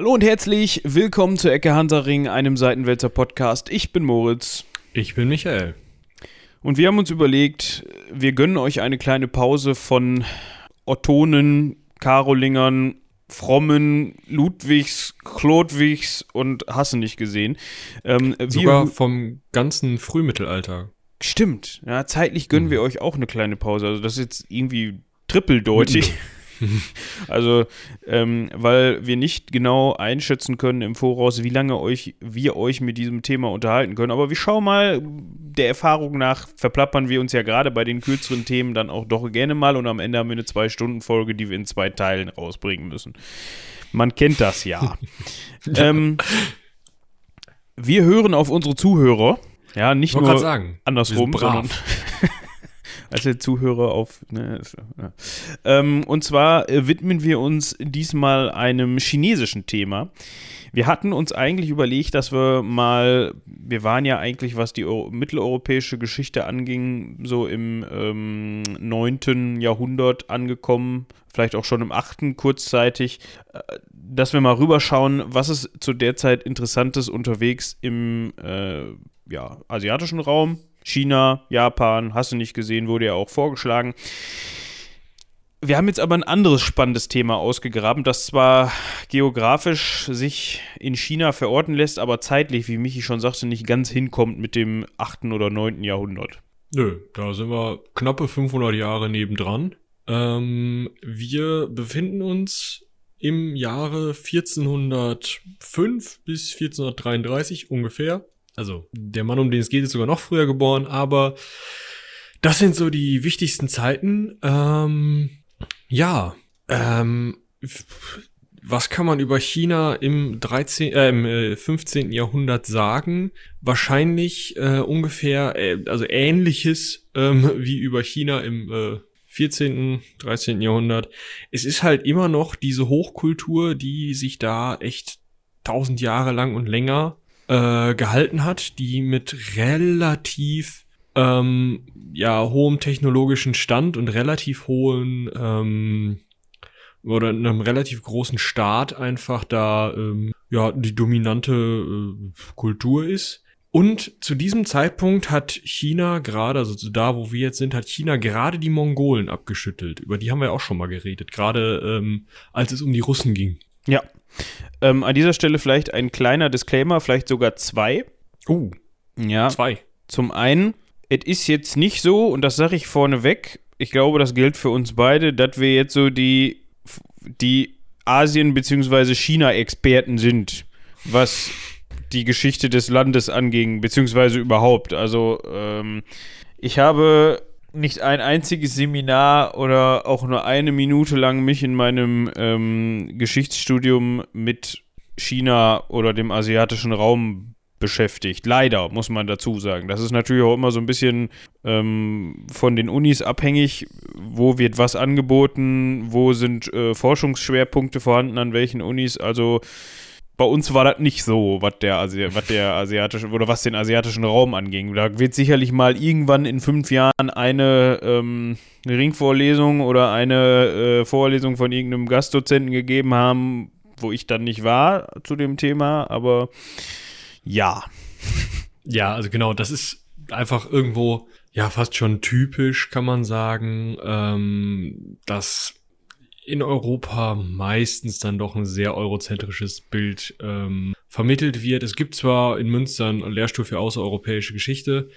Hallo und herzlich willkommen zu Ecke Hansaring, einem Seitenwälzer Podcast. Ich bin Moritz. Ich bin Michael. Und wir haben uns überlegt, wir gönnen euch eine kleine Pause von Ottonen, Karolingern, Frommen, Ludwigs, Chlodwigs und hasse nicht gesehen. Ähm, Sogar vom ganzen Frühmittelalter. Stimmt. Ja, zeitlich gönnen mhm. wir euch auch eine kleine Pause. Also das ist jetzt irgendwie trippeldeutig. also, ähm, weil wir nicht genau einschätzen können im Voraus, wie lange euch, wir euch mit diesem Thema unterhalten können. Aber wir schauen mal, der Erfahrung nach verplappern wir uns ja gerade bei den kürzeren Themen dann auch doch gerne mal und am Ende haben wir eine Zwei-Stunden-Folge, die wir in zwei Teilen rausbringen müssen. Man kennt das ja. ähm, wir hören auf unsere Zuhörer. Ja, nicht nur sagen, andersrum, sondern als der Zuhörer auf. Ne, ja. ähm, und zwar äh, widmen wir uns diesmal einem chinesischen Thema. Wir hatten uns eigentlich überlegt, dass wir mal, wir waren ja eigentlich, was die Euro mitteleuropäische Geschichte anging, so im ähm, 9. Jahrhundert angekommen, vielleicht auch schon im 8. kurzzeitig, äh, dass wir mal rüberschauen, was ist zu der Zeit Interessantes unterwegs im äh, ja, asiatischen Raum, China, Japan, hast du nicht gesehen, wurde ja auch vorgeschlagen. Wir haben jetzt aber ein anderes spannendes Thema ausgegraben, das zwar geografisch sich in China verorten lässt, aber zeitlich, wie Michi schon sagte, nicht ganz hinkommt mit dem 8. oder 9. Jahrhundert. Nö, da sind wir knappe 500 Jahre nebendran. Ähm, wir befinden uns im Jahre 1405 bis 1433 ungefähr also der Mann, um den es geht, ist sogar noch früher geboren, aber das sind so die wichtigsten Zeiten. Ähm, ja, ähm, was kann man über China im 13, äh, im 15. Äh, Jahrhundert sagen? Wahrscheinlich äh, ungefähr, äh, also ähnliches ähm, wie über China im äh, 14., 13. Jahrhundert. Es ist halt immer noch diese Hochkultur, die sich da echt tausend Jahre lang und länger äh, gehalten hat, die mit relativ ähm, ja hohem technologischen Stand und relativ hohen ähm, oder einem relativ großen Staat einfach da ähm, ja die dominante äh, Kultur ist. Und zu diesem Zeitpunkt hat China gerade, also da, wo wir jetzt sind, hat China gerade die Mongolen abgeschüttelt. Über die haben wir auch schon mal geredet, gerade ähm, als es um die Russen ging. Ja, ähm, an dieser Stelle vielleicht ein kleiner Disclaimer, vielleicht sogar zwei. Uh, ja. Zwei. Zum einen, es ist jetzt nicht so, und das sage ich vorneweg, ich glaube, das gilt für uns beide, dass wir jetzt so die, die Asien- bzw. China-Experten sind, was die Geschichte des Landes anging, beziehungsweise überhaupt. Also, ähm, ich habe nicht ein einziges Seminar oder auch nur eine Minute lang mich in meinem ähm, Geschichtsstudium mit China oder dem asiatischen Raum beschäftigt. Leider, muss man dazu sagen. Das ist natürlich auch immer so ein bisschen ähm, von den Unis abhängig. Wo wird was angeboten? Wo sind äh, Forschungsschwerpunkte vorhanden? An welchen Unis? Also bei uns war das nicht so, was der, Asi der asiatische oder was den asiatischen Raum anging. Da wird sicherlich mal irgendwann in fünf Jahren eine, ähm, Ringvorlesung oder eine äh, Vorlesung von irgendeinem Gastdozenten gegeben haben, wo ich dann nicht war zu dem Thema, aber ja. Ja, also genau, das ist einfach irgendwo ja fast schon typisch, kann man sagen, ähm, dass in Europa meistens dann doch ein sehr eurozentrisches Bild ähm, vermittelt wird. Es gibt zwar in Münster einen Lehrstuhl für außereuropäische Geschichte,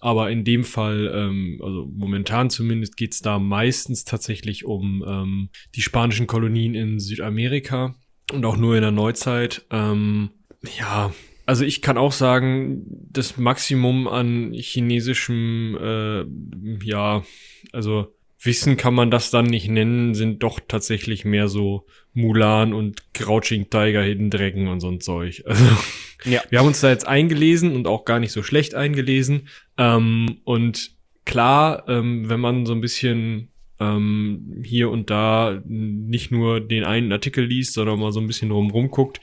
aber in dem Fall, ähm, also momentan zumindest, geht es da meistens tatsächlich um ähm, die spanischen Kolonien in Südamerika und auch nur in der Neuzeit. Ähm, ja, also ich kann auch sagen, das Maximum an chinesischem, äh, ja, also Wissen kann man das dann nicht nennen, sind doch tatsächlich mehr so Mulan und Crouching Tiger, Hidden Dragon und so ein Zeug. Also, ja. wir haben uns da jetzt eingelesen und auch gar nicht so schlecht eingelesen. Ähm, und klar, ähm, wenn man so ein bisschen ähm, hier und da nicht nur den einen Artikel liest, sondern mal so ein bisschen drumherum guckt,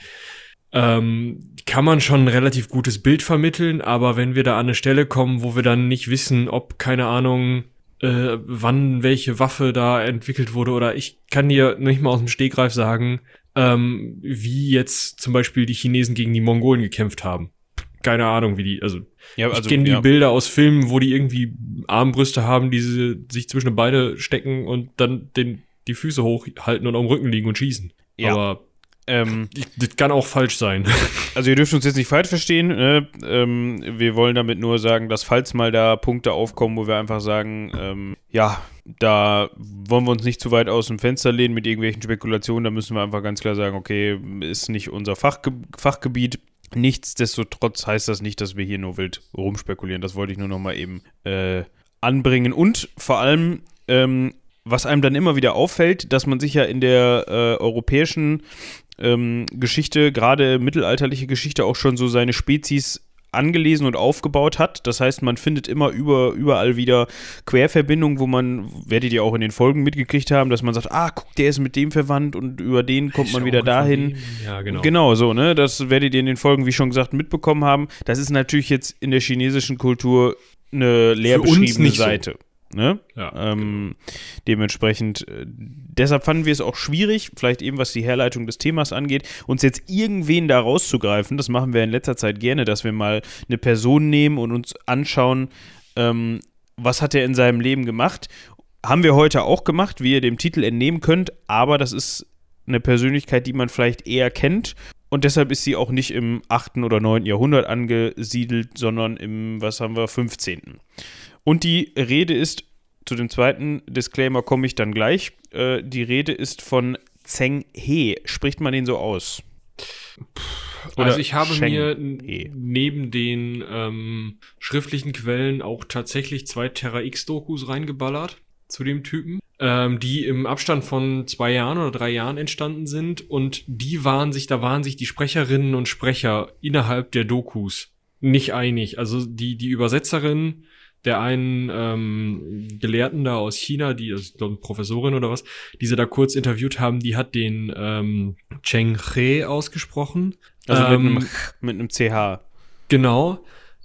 ähm, kann man schon ein relativ gutes Bild vermitteln, aber wenn wir da an eine Stelle kommen, wo wir dann nicht wissen, ob, keine Ahnung, äh, wann welche Waffe da entwickelt wurde oder ich kann dir nicht mal aus dem Stegreif sagen, ähm, wie jetzt zum Beispiel die Chinesen gegen die Mongolen gekämpft haben. Keine Ahnung, wie die, also, Ja, ich also, kenne die ja. Bilder aus Filmen, wo die irgendwie Armbrüste haben, die sie sich zwischen die Beine stecken und dann den, die Füße hochhalten und am Rücken liegen und schießen. Ja. Aber Ähm, das kann auch falsch sein. Also ihr dürft uns jetzt nicht falsch verstehen. Ne? Ähm, wir wollen damit nur sagen, dass falls mal da Punkte aufkommen, wo wir einfach sagen, ähm, ja, da wollen wir uns nicht zu weit aus dem Fenster lehnen mit irgendwelchen Spekulationen, da müssen wir einfach ganz klar sagen, okay, ist nicht unser Fachge Fachgebiet. Nichtsdestotrotz heißt das nicht, dass wir hier nur wild rumspekulieren. Das wollte ich nur noch mal eben äh, anbringen. Und vor allem, ähm, was einem dann immer wieder auffällt, dass man sich ja in der äh, europäischen ähm, Geschichte, gerade mittelalterliche Geschichte, auch schon so seine Spezies angelesen und aufgebaut hat. Das heißt, man findet immer über, überall wieder Querverbindungen, wo man, werdet ihr auch in den Folgen mitgekriegt haben, dass man sagt, ah, guck, der ist mit dem verwandt und über den kommt man wieder dahin. Ja, genau. Genau, so, ne? Das werdet ihr in den Folgen, wie schon gesagt, mitbekommen haben. Das ist natürlich jetzt in der chinesischen Kultur eine leer beschriebene nicht so. Ne? Ja, Ähm, dementsprechend, äh, deshalb fanden wir es auch schwierig, vielleicht eben was die Herleitung des Themas angeht, uns jetzt irgendwen da rauszugreifen. Das machen wir in letzter Zeit gerne, dass wir mal eine Person nehmen und uns anschauen, ähm, was hat er in seinem Leben gemacht. Haben wir heute auch gemacht, wie ihr dem Titel entnehmen könnt, aber das ist eine Persönlichkeit, die man vielleicht eher kennt. Und deshalb ist sie auch nicht im 8. oder 9. Jahrhundert angesiedelt, sondern im, was haben wir, 15. Und die Rede ist, zu dem zweiten Disclaimer komme ich dann gleich. Äh, die Rede ist von Zheng He. Spricht man den so aus? Oder also ich habe Sheng mir neben den ähm, schriftlichen Quellen auch tatsächlich zwei Terra X-Dokus reingeballert zu dem Typen, ähm, die im Abstand von zwei Jahren oder drei Jahren entstanden sind und die waren sich, da waren sich die Sprecherinnen und Sprecher innerhalb der Dokus nicht einig. Also die, die Übersetzerin der einen ähm, Gelehrten da aus China, die also ich glaub, eine Professorin oder was, die sie da kurz interviewt haben, die hat den ähm, Cheng He ausgesprochen. Also Ähm, mit, einem, mit einem CH. Genau.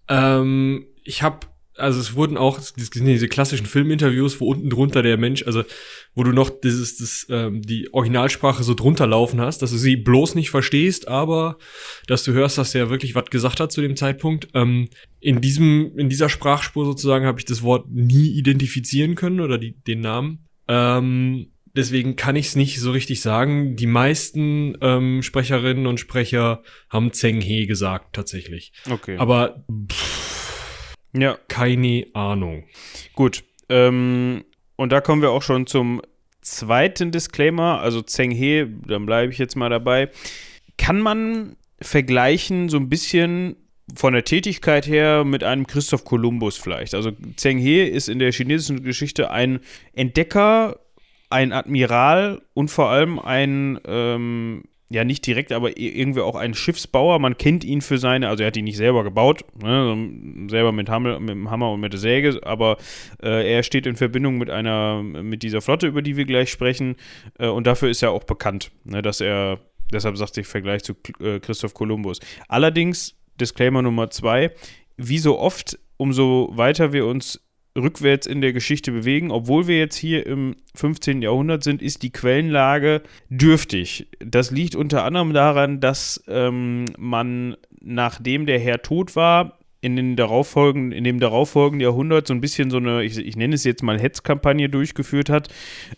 Ähm, ich habe, also es wurden auch diese klassischen Filminterviews, wo unten drunter der Mensch, also wo du noch dieses, das, ähm, die Originalsprache so drunter laufen hast, dass du sie bloß nicht verstehst, aber dass du hörst, dass der wirklich was gesagt hat zu dem Zeitpunkt. Ähm, in diesem, in dieser Sprachspur sozusagen habe ich das Wort nie identifizieren können oder die, den Namen. Ähm, deswegen kann ich es nicht so richtig sagen. Die meisten ähm, Sprecherinnen und Sprecher haben Zheng He gesagt, tatsächlich. Okay. Aber ja, keine Ahnung. gut. Ähm, und da kommen wir auch schon zum zweiten Disclaimer. Also Zheng He, dann bleibe ich jetzt mal dabei. Kann man vergleichen so ein bisschen von der Tätigkeit her mit einem Christoph Kolumbus vielleicht. Also Zheng He ist in der chinesischen Geschichte ein Entdecker, ein Admiral und vor allem ein, ähm, ja nicht direkt, aber irgendwie auch ein Schiffsbauer. Man kennt ihn für seine, also er hat ihn nicht selber gebaut, ne, selber mit, Hammer, mit dem Hammer und mit der Säge, aber äh, er steht in Verbindung mit einer, mit dieser Flotte, über die wir gleich sprechen äh, und dafür ist er auch bekannt, ne, dass er, deshalb sagte ich Vergleich zu äh, Christoph Kolumbus. Allerdings, Disclaimer Nummer zwei, wie so oft, umso weiter wir uns rückwärts in der Geschichte bewegen, obwohl wir jetzt hier im 15. Jahrhundert sind, ist die Quellenlage dürftig. Das liegt unter anderem daran, dass ähm, man, nachdem der Herr tot war, in, den darauffolgenden, in dem darauffolgenden Jahrhundert so ein bisschen so eine, ich, ich nenne es jetzt mal Hetzkampagne durchgeführt hat.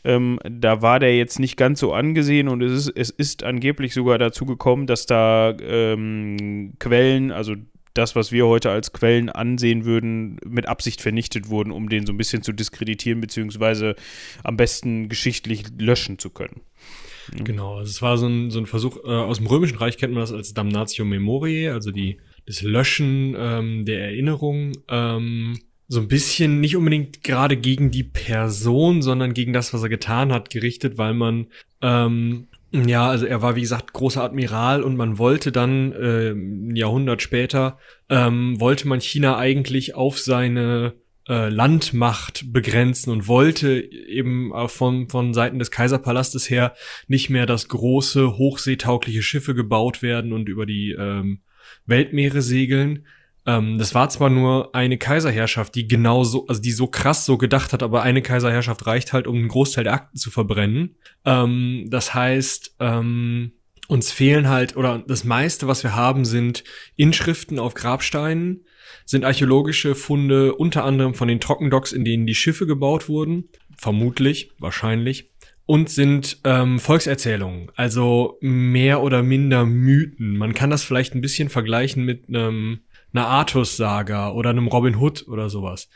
Ähm, da war der jetzt nicht ganz so angesehen und es ist, es ist angeblich sogar dazu gekommen, dass da ähm, Quellen, also das, was wir heute als Quellen ansehen würden, mit Absicht vernichtet wurden, um den so ein bisschen zu diskreditieren, beziehungsweise am besten geschichtlich löschen zu können. Genau, also es war so ein, so ein Versuch, äh, aus dem Römischen Reich kennt man das als Damnatio Memoriae, also die, das Löschen ähm, der Erinnerung. Ähm, so ein bisschen nicht unbedingt gerade gegen die Person, sondern gegen das, was er getan hat, gerichtet, weil man ähm, ja, also er war wie gesagt großer Admiral und man wollte dann äh, ein Jahrhundert später ähm, wollte man China eigentlich auf seine äh, Landmacht begrenzen und wollte eben äh, von, von Seiten des Kaiserpalastes her nicht mehr, dass große, hochseetaugliche Schiffe gebaut werden und über die ähm, Weltmeere segeln. Ähm, das war zwar nur eine Kaiserherrschaft, die genau so, also die so krass so gedacht hat, aber eine Kaiserherrschaft reicht halt, um einen Großteil der Akten zu verbrennen. Ähm, das heißt, ähm, uns fehlen halt, oder das meiste, was wir haben, sind Inschriften auf Grabsteinen, sind archäologische Funde, unter anderem von den Trockendocks, in denen die Schiffe gebaut wurden. Vermutlich, wahrscheinlich. Und sind ähm, Volkserzählungen, also mehr oder minder Mythen. Man kann das vielleicht ein bisschen vergleichen mit einem, einer Artus-Saga oder einem Robin Hood oder sowas.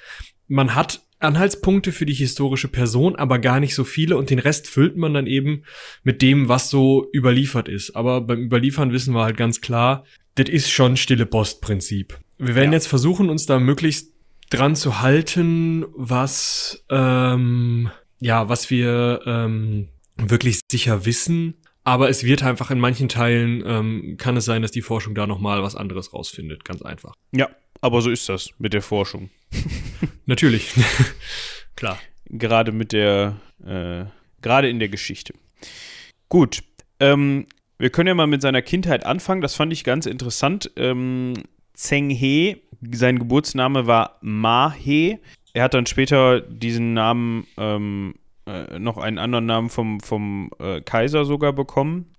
Man hat Anhaltspunkte für die historische Person, aber gar nicht so viele und den Rest füllt man dann eben mit dem, was so überliefert ist. Aber beim Überliefern wissen wir halt ganz klar, das ist schon stille Postprinzip. Wir werden ja. jetzt versuchen, uns da möglichst dran zu halten, was ähm, ja, was wir ähm, wirklich sicher wissen. Aber es wird einfach in manchen Teilen ähm, kann es sein, dass die Forschung da noch mal was anderes rausfindet, ganz einfach. Ja, aber so ist das mit der Forschung. Natürlich. Klar. Gerade mit der, äh, gerade in der Geschichte. Gut. Ähm, wir können ja mal mit seiner Kindheit anfangen. Das fand ich ganz interessant. Ähm, Zheng He, sein Geburtsname war Ma He. Er hat dann später diesen Namen, ähm, äh, noch einen anderen Namen vom, vom äh, Kaiser sogar bekommen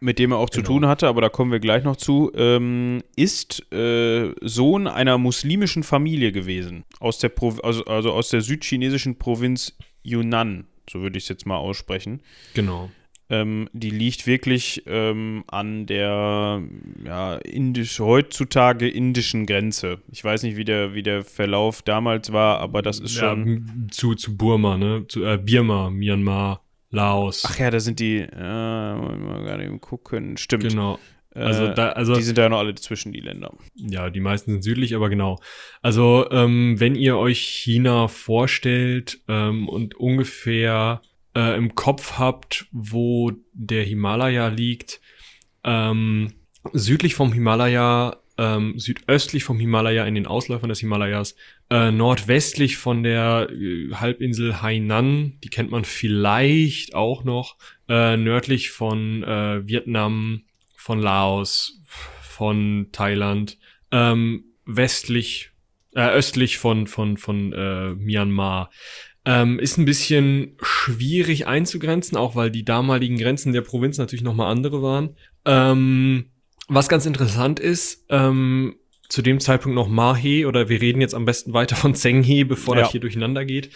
mit dem er auch genau. zu tun hatte, aber da kommen wir gleich noch zu, ähm, ist äh, Sohn einer muslimischen Familie gewesen. Aus der Pro also, also aus der südchinesischen Provinz Yunnan, so würde ich es jetzt mal aussprechen. Genau. Ähm, die liegt wirklich ähm, an der ja, indisch, heutzutage indischen Grenze. Ich weiß nicht, wie der, wie der Verlauf damals war, aber das ist ja, schon. Zu, zu Burma, ne? Zu äh, Birma, Myanmar. Laos. Ach ja, da sind die, äh, mal gerade eben gucken. Stimmt. Genau. Also, äh, da, also die sind ja noch alle zwischen die Länder. Ja, die meisten sind südlich, aber genau. Also ähm, wenn ihr euch China vorstellt ähm, und ungefähr äh, im Kopf habt, wo der Himalaya liegt, ähm, südlich vom Himalaya ähm, südöstlich vom Himalaya in den Ausläufern des Himalayas, äh, nordwestlich von der äh, Halbinsel Hainan, die kennt man vielleicht auch noch, äh, nördlich von äh, Vietnam, von Laos, von Thailand, ähm, westlich, äh, östlich von, von, von äh, Myanmar. Ähm, ist ein bisschen schwierig einzugrenzen, auch weil die damaligen Grenzen der Provinz natürlich nochmal andere waren. Ähm, was ganz interessant ist, ähm, zu dem Zeitpunkt noch Mahe oder wir reden jetzt am besten weiter von Zhenghe, bevor ja. das hier durcheinander geht.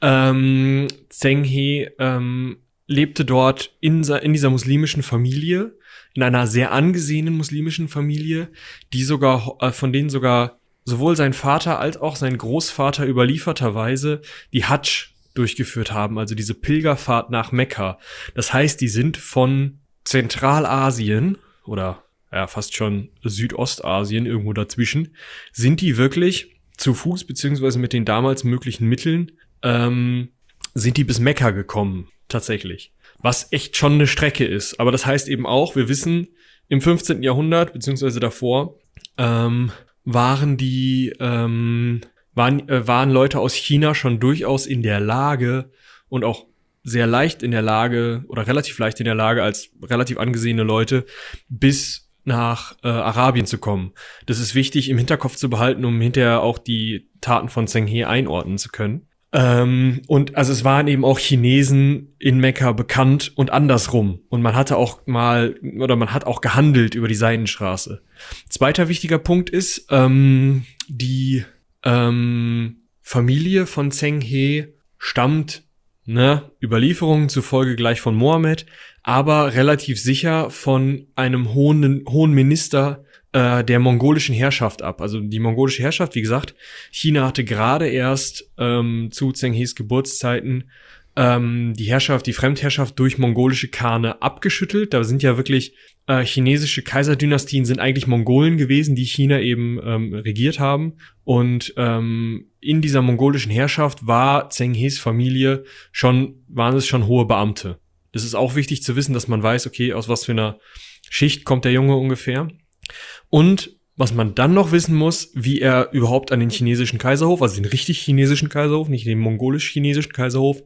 Ähm, Zhenghe ähm, lebte dort in, in dieser muslimischen Familie, in einer sehr angesehenen muslimischen Familie, die sogar, äh, von denen sogar sowohl sein Vater als auch sein Großvater überlieferterweise die Hajj durchgeführt haben, also diese Pilgerfahrt nach Mekka. Das heißt, die sind von Zentralasien oder ja, fast schon Südostasien, irgendwo dazwischen, sind die wirklich zu Fuß, beziehungsweise mit den damals möglichen Mitteln, ähm, sind die bis Mekka gekommen, tatsächlich. Was echt schon eine Strecke ist. Aber das heißt eben auch, wir wissen, im 15. Jahrhundert, beziehungsweise davor, ähm, waren die, ähm, waren, äh, waren Leute aus China schon durchaus in der Lage und auch sehr leicht in der Lage oder relativ leicht in der Lage als relativ angesehene Leute bis nach äh, Arabien zu kommen. Das ist wichtig im Hinterkopf zu behalten, um hinterher auch die Taten von Zheng He einordnen zu können. Ähm, und also es waren eben auch Chinesen in Mekka bekannt und andersrum. Und man hatte auch mal, oder man hat auch gehandelt über die Seidenstraße. Zweiter wichtiger Punkt ist, ähm, die ähm, Familie von Zheng He stammt, ne, Überlieferungen zufolge gleich von Mohammed, aber relativ sicher von einem hohen, hohen Minister äh, der mongolischen Herrschaft ab. Also die mongolische Herrschaft, wie gesagt, China hatte gerade erst ähm, zu Zheng Geburtszeiten ähm, die Herrschaft, die Fremdherrschaft durch mongolische Kane abgeschüttelt. Da sind ja wirklich äh, chinesische Kaiserdynastien sind eigentlich Mongolen gewesen, die China eben ähm, regiert haben. Und ähm, in dieser mongolischen Herrschaft war Zheng Familie schon, waren es schon hohe Beamte. Das ist auch wichtig zu wissen, dass man weiß, okay, aus was für einer Schicht kommt der Junge ungefähr. Und was man dann noch wissen muss, wie er überhaupt an den chinesischen Kaiserhof, also den richtig chinesischen Kaiserhof, nicht den mongolisch-chinesischen Kaiserhof,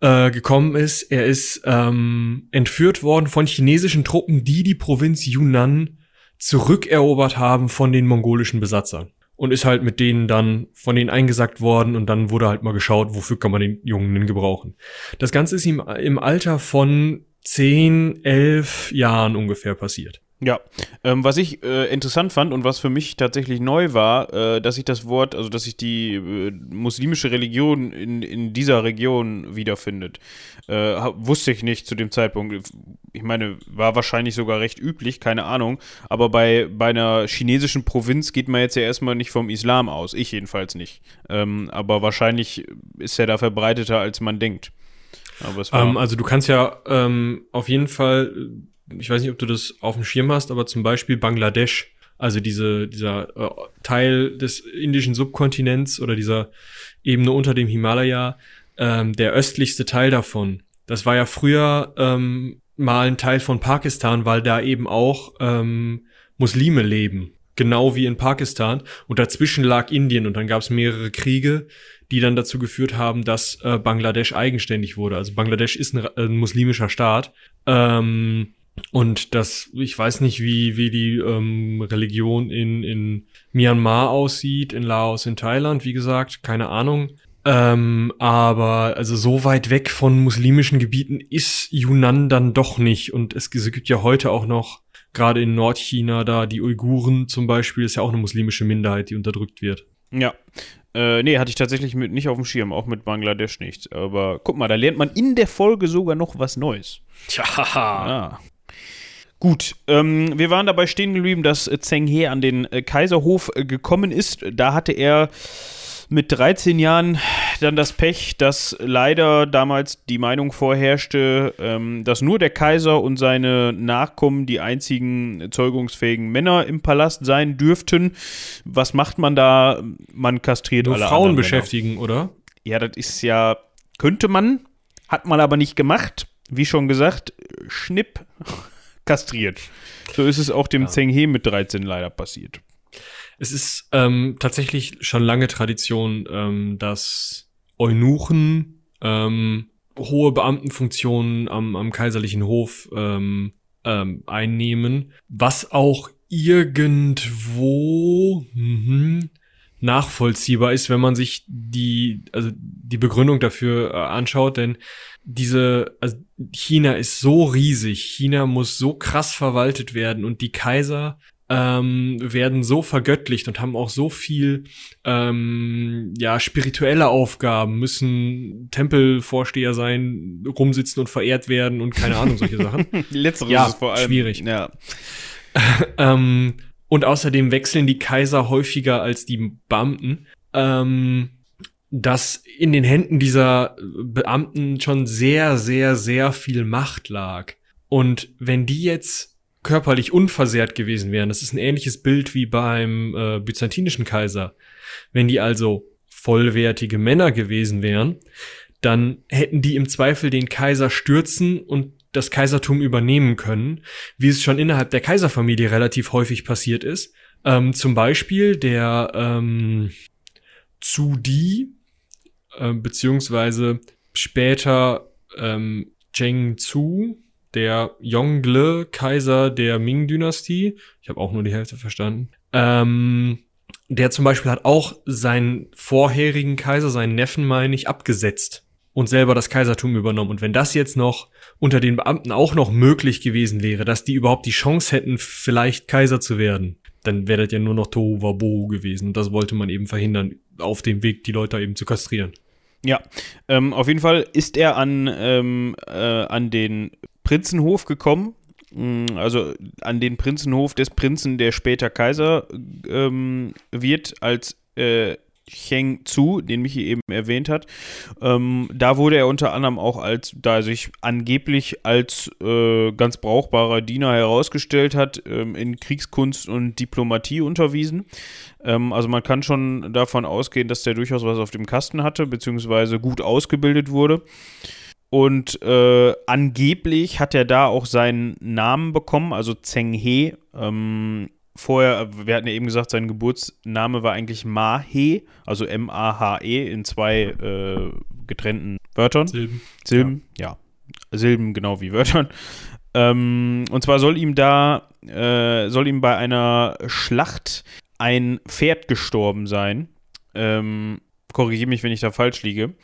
äh, gekommen ist. Er ist ähm, entführt worden von chinesischen Truppen, die die Provinz Yunnan zurückerobert haben von den mongolischen Besatzern und ist halt mit denen dann von denen eingesackt worden und dann wurde halt mal geschaut, wofür kann man den Jungen denn gebrauchen. Das Ganze ist ihm im Alter von zehn, elf Jahren ungefähr passiert. Ja, ähm, was ich äh, interessant fand und was für mich tatsächlich neu war, äh, dass ich das Wort, also dass sich die äh, muslimische Religion in, in dieser Region wiederfindet. Äh, wusste ich nicht zu dem Zeitpunkt. Ich meine, war wahrscheinlich sogar recht üblich, keine Ahnung. Aber bei, bei einer chinesischen Provinz geht man jetzt ja erstmal nicht vom Islam aus. Ich jedenfalls nicht. Ähm, aber wahrscheinlich ist er da verbreiteter, als man denkt. Ähm, also du kannst ja ähm, auf jeden Fall ich weiß nicht, ob du das auf dem Schirm hast, aber zum Beispiel Bangladesch, also diese, dieser äh, Teil des indischen Subkontinents oder dieser Ebene unter dem Himalaya, ähm, der östlichste Teil davon. Das war ja früher ähm, mal ein Teil von Pakistan, weil da eben auch ähm, Muslime leben. Genau wie in Pakistan. Und dazwischen lag Indien und dann gab es mehrere Kriege, die dann dazu geführt haben, dass äh, Bangladesch eigenständig wurde. Also Bangladesch ist ein, ein muslimischer Staat. Ähm, und das, ich weiß nicht, wie, wie die ähm, Religion in, in Myanmar aussieht, in Laos, in Thailand, wie gesagt, keine Ahnung. Ähm, aber also so weit weg von muslimischen Gebieten ist Yunnan dann doch nicht. Und es, es gibt ja heute auch noch, gerade in Nordchina, da die Uiguren zum Beispiel, ist ja auch eine muslimische Minderheit, die unterdrückt wird. Ja. Äh, nee, hatte ich tatsächlich mit, nicht auf dem Schirm, auch mit Bangladesch nicht. Aber guck mal, da lernt man in der Folge sogar noch was Neues. Tja. Ja. Gut, ähm, wir waren dabei stehen geblieben, dass äh, Zheng He an den äh, Kaiserhof äh, gekommen ist. Da hatte er mit 13 Jahren dann das Pech, dass leider damals die Meinung vorherrschte, ähm, dass nur der Kaiser und seine Nachkommen die einzigen zeugungsfähigen Männer im Palast sein dürften. Was macht man da? Man kastriert nur alle Frauen beschäftigen, Männer. oder? Ja, das ist ja, könnte man, hat man aber nicht gemacht. Wie schon gesagt, Schnipp kastriert. So ist es auch dem ja. Zheng He mit 13 leider passiert. Es ist ähm, tatsächlich schon lange Tradition, ähm, dass Eunuchen ähm, hohe Beamtenfunktionen am, am kaiserlichen Hof ähm, ähm, einnehmen, was auch irgendwo mh, nachvollziehbar ist, wenn man sich die, also die Begründung dafür äh, anschaut, denn diese, also China ist so riesig, China muss so krass verwaltet werden und die Kaiser ähm, werden so vergöttlicht und haben auch so viel ähm, ja spirituelle Aufgaben, müssen Tempelvorsteher sein, rumsitzen und verehrt werden und keine Ahnung solche Sachen. Letzteres ja, ist vor allem schwierig. Ja. ähm, und außerdem wechseln die Kaiser häufiger als die Beamten. Ähm, dass in den Händen dieser Beamten schon sehr, sehr, sehr viel Macht lag. Und wenn die jetzt körperlich unversehrt gewesen wären, das ist ein ähnliches Bild wie beim äh, byzantinischen Kaiser, wenn die also vollwertige Männer gewesen wären, dann hätten die im Zweifel den Kaiser stürzen und das Kaisertum übernehmen können, wie es schon innerhalb der Kaiserfamilie relativ häufig passiert ist. Ähm, zum Beispiel der ähm, Zudi, äh, beziehungsweise später ähm, Zheng Zu, der Yongle Kaiser der Ming-Dynastie. Ich habe auch nur die Hälfte verstanden. Ähm, der zum Beispiel hat auch seinen vorherigen Kaiser, seinen Neffen, meine ich, abgesetzt und selber das Kaisertum übernommen. Und wenn das jetzt noch unter den Beamten auch noch möglich gewesen wäre, dass die überhaupt die Chance hätten, vielleicht Kaiser zu werden, dann wäre das ja nur noch Tohu Wabohu gewesen. Und das wollte man eben verhindern, auf dem Weg die Leute eben zu kastrieren. Ja, ähm, auf jeden Fall ist er an, ähm, äh, an den Prinzenhof gekommen, mm, also an den Prinzenhof des Prinzen, der später Kaiser ähm, wird, als äh, Cheng Zu, den Michi eben erwähnt hat. Ähm, da wurde er unter anderem auch als, da er sich angeblich als äh, ganz brauchbarer Diener herausgestellt hat, ähm, in Kriegskunst und Diplomatie unterwiesen. Ähm, also man kann schon davon ausgehen, dass der durchaus was auf dem Kasten hatte, beziehungsweise gut ausgebildet wurde. Und äh, angeblich hat er da auch seinen Namen bekommen, also Zheng He. Ähm, vorher, wir hatten ja eben gesagt, sein Geburtsname war eigentlich Ma-He, also M-A-H-E in zwei äh, getrennten Wörtern. Silben. Silben, ja. ja. Silben genau wie Wörtern. Ähm, und zwar soll ihm da, äh, soll ihm bei einer Schlacht ein Pferd gestorben sein. Ähm, Korrigiere mich, wenn ich da falsch liege.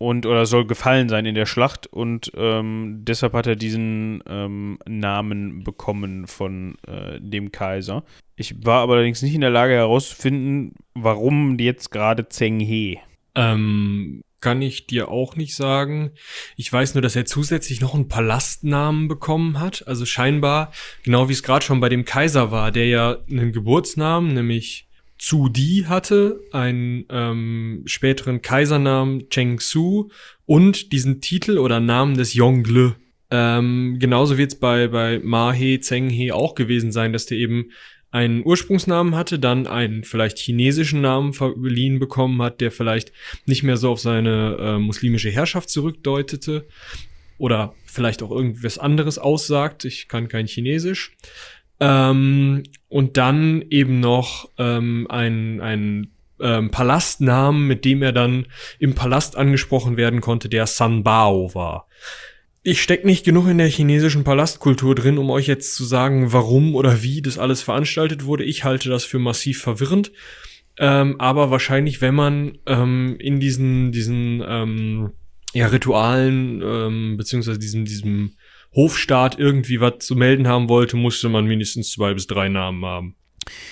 Und oder soll gefallen sein in der Schlacht und ähm, deshalb hat er diesen ähm, Namen bekommen von äh, dem Kaiser. Ich war aber allerdings nicht in der Lage herauszufinden, warum jetzt gerade Zheng He. Ähm, kann ich dir auch nicht sagen. Ich weiß nur, dass er zusätzlich noch einen Palastnamen bekommen hat. Also scheinbar, genau wie es gerade schon bei dem Kaiser war, der ja einen Geburtsnamen, nämlich Zhu Di hatte, einen ähm, späteren Kaisernamen Cheng Su und diesen Titel oder Namen des Yongle. Ähm, genauso wird es bei, bei Ma He, Zheng He auch gewesen sein, dass der eben einen Ursprungsnamen hatte, dann einen vielleicht chinesischen Namen verliehen bekommen hat, der vielleicht nicht mehr so auf seine äh, muslimische Herrschaft zurückdeutete oder vielleicht auch irgendwas anderes aussagt. Ich kann kein Chinesisch. Ähm, und dann eben noch ähm, ein, ein ähm, Palastnamen, mit dem er dann im Palast angesprochen werden konnte, der San Bao war. Ich steck nicht genug in der chinesischen Palastkultur drin, um euch jetzt zu sagen, warum oder wie das alles veranstaltet wurde. Ich halte das für massiv verwirrend. Ähm, aber wahrscheinlich, wenn man ähm, in diesen, diesen ähm, ja, Ritualen, ähm, beziehungsweise diesem, diesem Hofstaat irgendwie was zu melden haben wollte, musste man mindestens zwei bis drei Namen haben.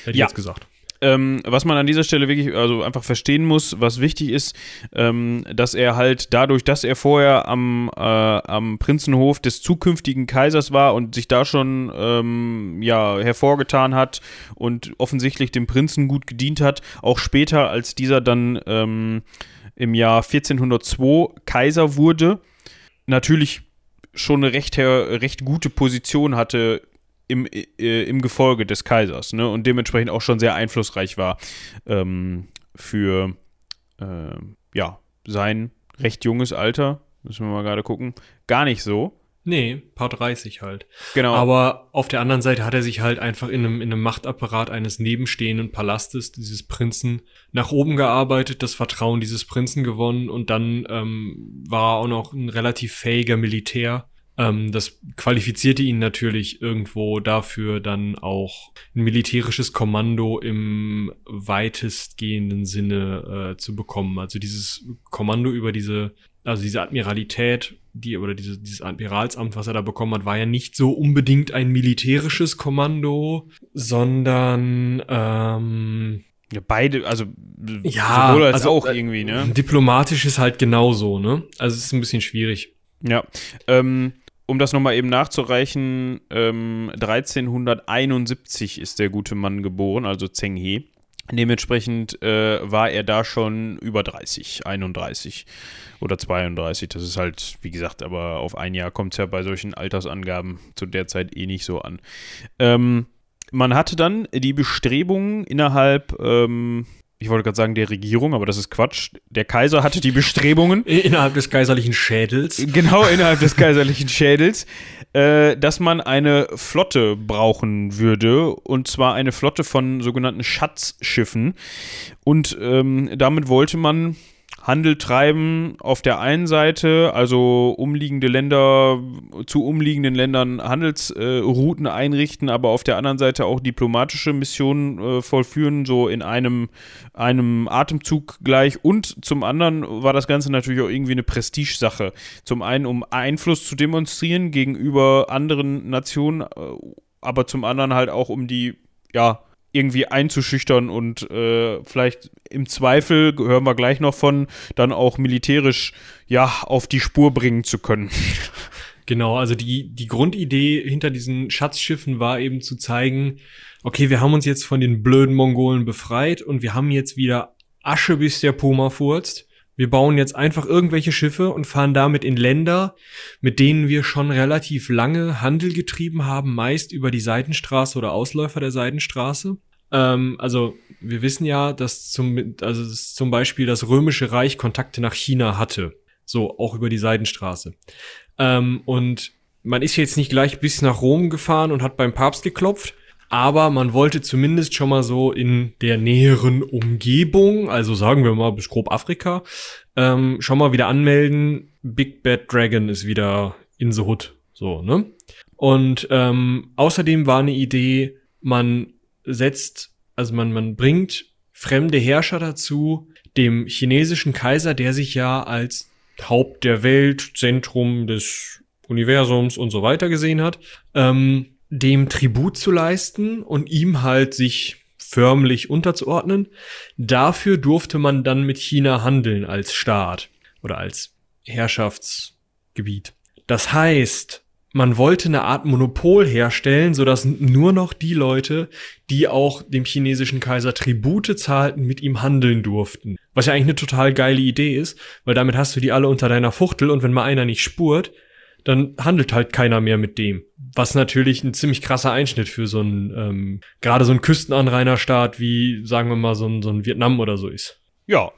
Hätte ich Ja. jetzt gesagt. Ähm, was man an dieser Stelle wirklich, also einfach verstehen muss, was wichtig ist, ähm, dass er halt dadurch, dass er vorher am, äh, am Prinzenhof des zukünftigen Kaisers war und sich da schon ähm, ja, hervorgetan hat und offensichtlich dem Prinzen gut gedient hat, auch später, als dieser dann ähm, im Jahr 1402 Kaiser wurde, natürlich schon eine recht, recht gute Position hatte im, äh, im Gefolge des Kaisers ne? und dementsprechend auch schon sehr einflussreich war ähm, für äh, ja, sein recht junges Alter. Müssen wir mal gerade gucken. Gar nicht so. Nee, paar 30 halt. Genau. Aber auf der anderen Seite hat er sich halt einfach in einem, in einem Machtapparat eines nebenstehenden Palastes, dieses Prinzen, nach oben gearbeitet, das Vertrauen dieses Prinzen gewonnen und dann ähm, war er auch noch ein relativ fähiger Militär. Ähm, das qualifizierte ihn natürlich irgendwo dafür, dann auch ein militärisches Kommando im weitestgehenden Sinne äh, zu bekommen. Also dieses Kommando über diese, also diese Admiralität, die oder diese, dieses Admiralsamt, was er da bekommen hat, war ja nicht so unbedingt ein militärisches Kommando, sondern ähm, ja, beide, also ja, sowohl als also, auch äh, irgendwie, ne? diplomatisch ist halt genauso, ne? Also es ist ein bisschen schwierig. Ja. Ähm, um das nochmal eben nachzureichen, ähm, 1371 ist der gute Mann geboren, also Zheng He. Dementsprechend äh, war er da schon über 30, 31 oder 32. Das ist halt, wie gesagt, aber auf ein Jahr kommt es ja bei solchen Altersangaben zu der Zeit eh nicht so an. Ähm, man hatte dann die Bestrebungen innerhalb, ähm, ich wollte gerade sagen, der Regierung, aber das ist Quatsch. Der Kaiser hatte die Bestrebungen, Innerhalb des kaiserlichen Schädels. genau innerhalb des kaiserlichen Schädels, äh, dass man eine Flotte brauchen würde, und zwar eine Flotte von sogenannten Schatzschiffen. Und ähm, damit wollte man Handel treiben auf der einen Seite, also umliegende Länder zu umliegenden Ländern Handelsrouten äh, einrichten, aber auf der anderen Seite auch diplomatische Missionen äh, vollführen, so in einem, einem Atemzug gleich. Und zum anderen war das Ganze natürlich auch irgendwie eine Prestigesache. Zum einen, um Einfluss zu demonstrieren gegenüber anderen Nationen, äh, aber zum anderen halt auch, um die, ja, irgendwie einzuschüchtern und äh, vielleicht im Zweifel, hören wir gleich noch von, dann auch militärisch ja auf die Spur bringen zu können. Genau, also die, die Grundidee hinter diesen Schatzschiffen war eben zu zeigen, okay, wir haben uns jetzt von den blöden Mongolen befreit und wir haben jetzt wieder Asche, bis der Puma furzt. Wir bauen jetzt einfach irgendwelche Schiffe und fahren damit in Länder, mit denen wir schon relativ lange Handel getrieben haben, meist über die Seitenstraße oder Ausläufer der Seitenstraße. Ähm, also wir wissen ja, dass zum, also dass zum Beispiel das Römische Reich Kontakte nach China hatte. So, auch über die Seitenstraße. Ähm, und man ist jetzt nicht gleich bis nach Rom gefahren und hat beim Papst geklopft, aber man wollte zumindest schon mal so in der näheren Umgebung, also sagen wir mal bis grob Afrika, ähm, schon mal wieder anmelden, Big Bad Dragon ist wieder in the Hood. So, ne? Und ähm, außerdem war eine Idee, man setzt, also man, man bringt fremde Herrscher dazu, dem chinesischen Kaiser, der sich ja als Haupt der Welt, Zentrum des Universums und so weiter gesehen hat, ähm, dem Tribut zu leisten und ihm halt sich förmlich unterzuordnen. Dafür durfte man dann mit China handeln als Staat oder als Herrschaftsgebiet. Das heißt, man wollte eine Art Monopol herstellen, sodass nur noch die Leute, die auch dem chinesischen Kaiser Tribute zahlten, mit ihm handeln durften. Was ja eigentlich eine total geile Idee ist, weil damit hast du die alle unter deiner Fuchtel und wenn mal einer nicht spurt, dann handelt halt keiner mehr mit dem. Was natürlich ein ziemlich krasser Einschnitt für so ein, ähm, gerade so ein Küstenanrainerstaat wie, sagen wir mal, so ein, so ein Vietnam oder so ist. Ja,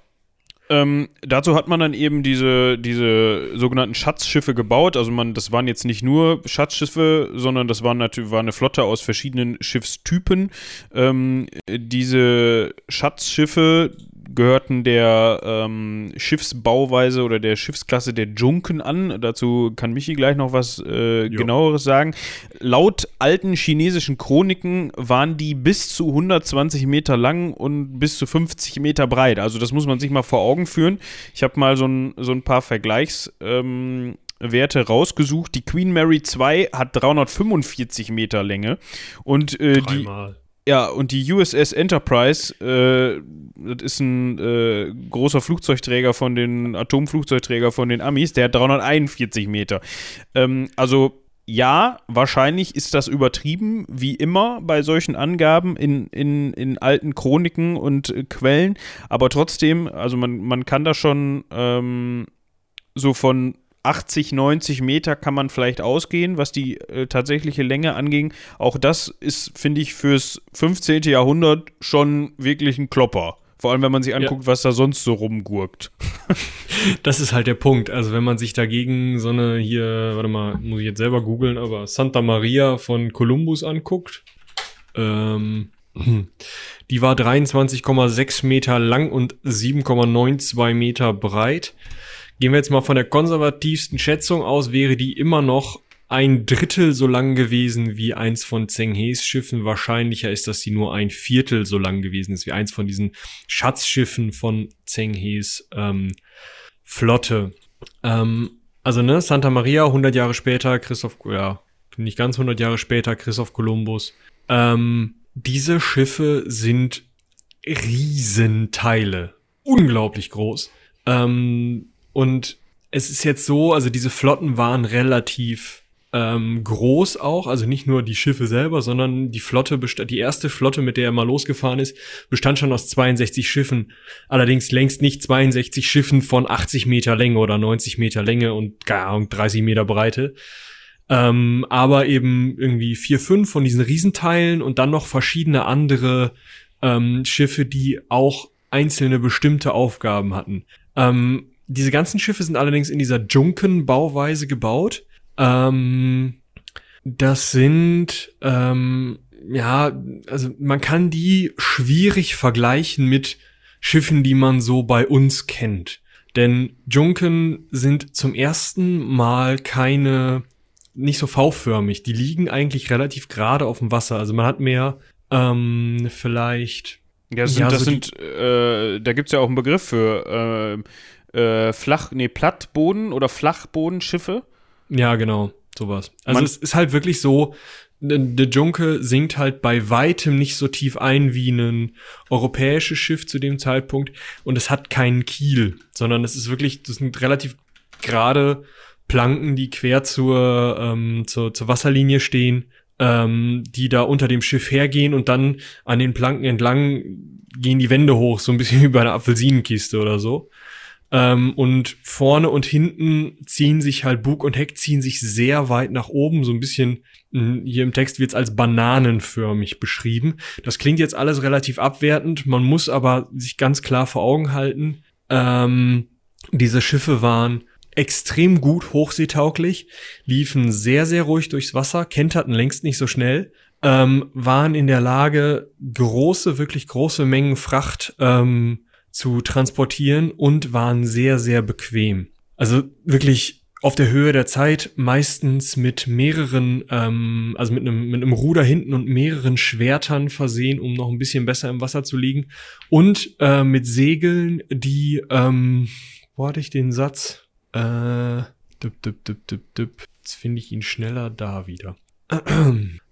ähm, dazu hat man dann eben diese, diese sogenannten Schatzschiffe gebaut. Also man, das waren jetzt nicht nur Schatzschiffe, sondern das waren natürlich war eine Flotte aus verschiedenen Schiffstypen. Ähm, diese Schatzschiffe gehörten der ähm, Schiffsbauweise oder der Schiffsklasse der Junken an. Dazu kann Michi gleich noch was äh, genaueres sagen. Laut alten chinesischen Chroniken waren die bis zu 120 Meter lang und bis zu 50 Meter breit. Also das muss man sich mal vor Augen führen. Ich habe mal so ein, so ein paar Vergleichs. Ähm, Werte rausgesucht. Die Queen Mary 2 hat 345 Meter Länge und äh, die ja, und die USS Enterprise, äh, das ist ein äh, großer Flugzeugträger von den Atomflugzeugträger von den Amis, der hat 341 Meter. Ähm, also ja, wahrscheinlich ist das übertrieben, wie immer bei solchen Angaben in, in, in alten Chroniken und äh, Quellen, aber trotzdem, also man, man kann da schon ähm, so von 80, 90 Meter kann man vielleicht ausgehen, was die äh, tatsächliche Länge anging. Auch das ist, finde ich, fürs 15. Jahrhundert schon wirklich ein Klopper. Vor allem, wenn man sich anguckt, ja. was da sonst so rumgurkt. das ist halt der Punkt. Also, wenn man sich dagegen so eine hier, warte mal, muss ich jetzt selber googeln, aber Santa Maria von Columbus anguckt, ähm, die war 23,6 Meter lang und 7,92 Meter breit. Gehen wir jetzt mal von der konservativsten Schätzung aus, wäre die immer noch ein Drittel so lang gewesen wie eins von Zheng Hes Schiffen. Wahrscheinlicher ist, dass sie nur ein Viertel so lang gewesen ist wie eins von diesen Schatzschiffen von Zheng Hes ähm, Flotte. Ähm, also ne, Santa Maria, 100 Jahre später, Christoph, ja, nicht ganz 100 Jahre später, Christoph Kolumbus. Ähm, diese Schiffe sind Riesenteile. Unglaublich groß. Ähm, und es ist jetzt so, also diese Flotten waren relativ ähm, groß auch, also nicht nur die Schiffe selber, sondern die Flotte, die erste Flotte, mit der er mal losgefahren ist, bestand schon aus 62 Schiffen. Allerdings längst nicht 62 Schiffen von 80 Meter Länge oder 90 Meter Länge und gar 30 Meter Breite. Ähm, aber eben irgendwie vier, fünf von diesen Riesenteilen und dann noch verschiedene andere ähm, Schiffe, die auch einzelne bestimmte Aufgaben hatten. Ähm, diese ganzen Schiffe sind allerdings in dieser Junken-Bauweise gebaut. Ähm, das sind, ähm, ja, also man kann die schwierig vergleichen mit Schiffen, die man so bei uns kennt. Denn Junken sind zum ersten Mal keine, nicht so V-förmig. Die liegen eigentlich relativ gerade auf dem Wasser. Also man hat mehr ähm, vielleicht. Ja, das sind, ja, das so sind äh, da gibt's ja auch einen Begriff für. Äh, äh, Flach, nee, Plattboden oder Flachbodenschiffe. Ja, genau, sowas. Also Man es ist halt wirklich so, der Junke sinkt halt bei weitem nicht so tief ein wie ein europäisches Schiff zu dem Zeitpunkt und es hat keinen Kiel, sondern es ist wirklich, das sind relativ gerade Planken, die quer zur, ähm, zur, zur Wasserlinie stehen, ähm, die da unter dem Schiff hergehen und dann an den Planken entlang gehen die Wände hoch, so ein bisschen wie bei einer Apfelsinenkiste oder so. Ähm, und vorne und hinten ziehen sich halt Bug und Heck ziehen sich sehr weit nach oben, so ein bisschen, hm, hier im Text wird es als bananenförmig beschrieben. Das klingt jetzt alles relativ abwertend, man muss aber sich ganz klar vor Augen halten, ähm, diese Schiffe waren extrem gut hochseetauglich, liefen sehr, sehr ruhig durchs Wasser, kenterten längst nicht so schnell, ähm, waren in der Lage, große, wirklich große Mengen Fracht ähm, zu transportieren und waren sehr, sehr bequem. Also wirklich auf der Höhe der Zeit, meistens mit mehreren, ähm, also mit einem, mit einem Ruder hinten und mehreren Schwertern versehen, um noch ein bisschen besser im Wasser zu liegen. Und äh, mit Segeln, die, ähm, wo hatte ich den Satz? Äh, düpp, düpp, düpp, düpp, düpp. Jetzt finde ich ihn schneller da wieder.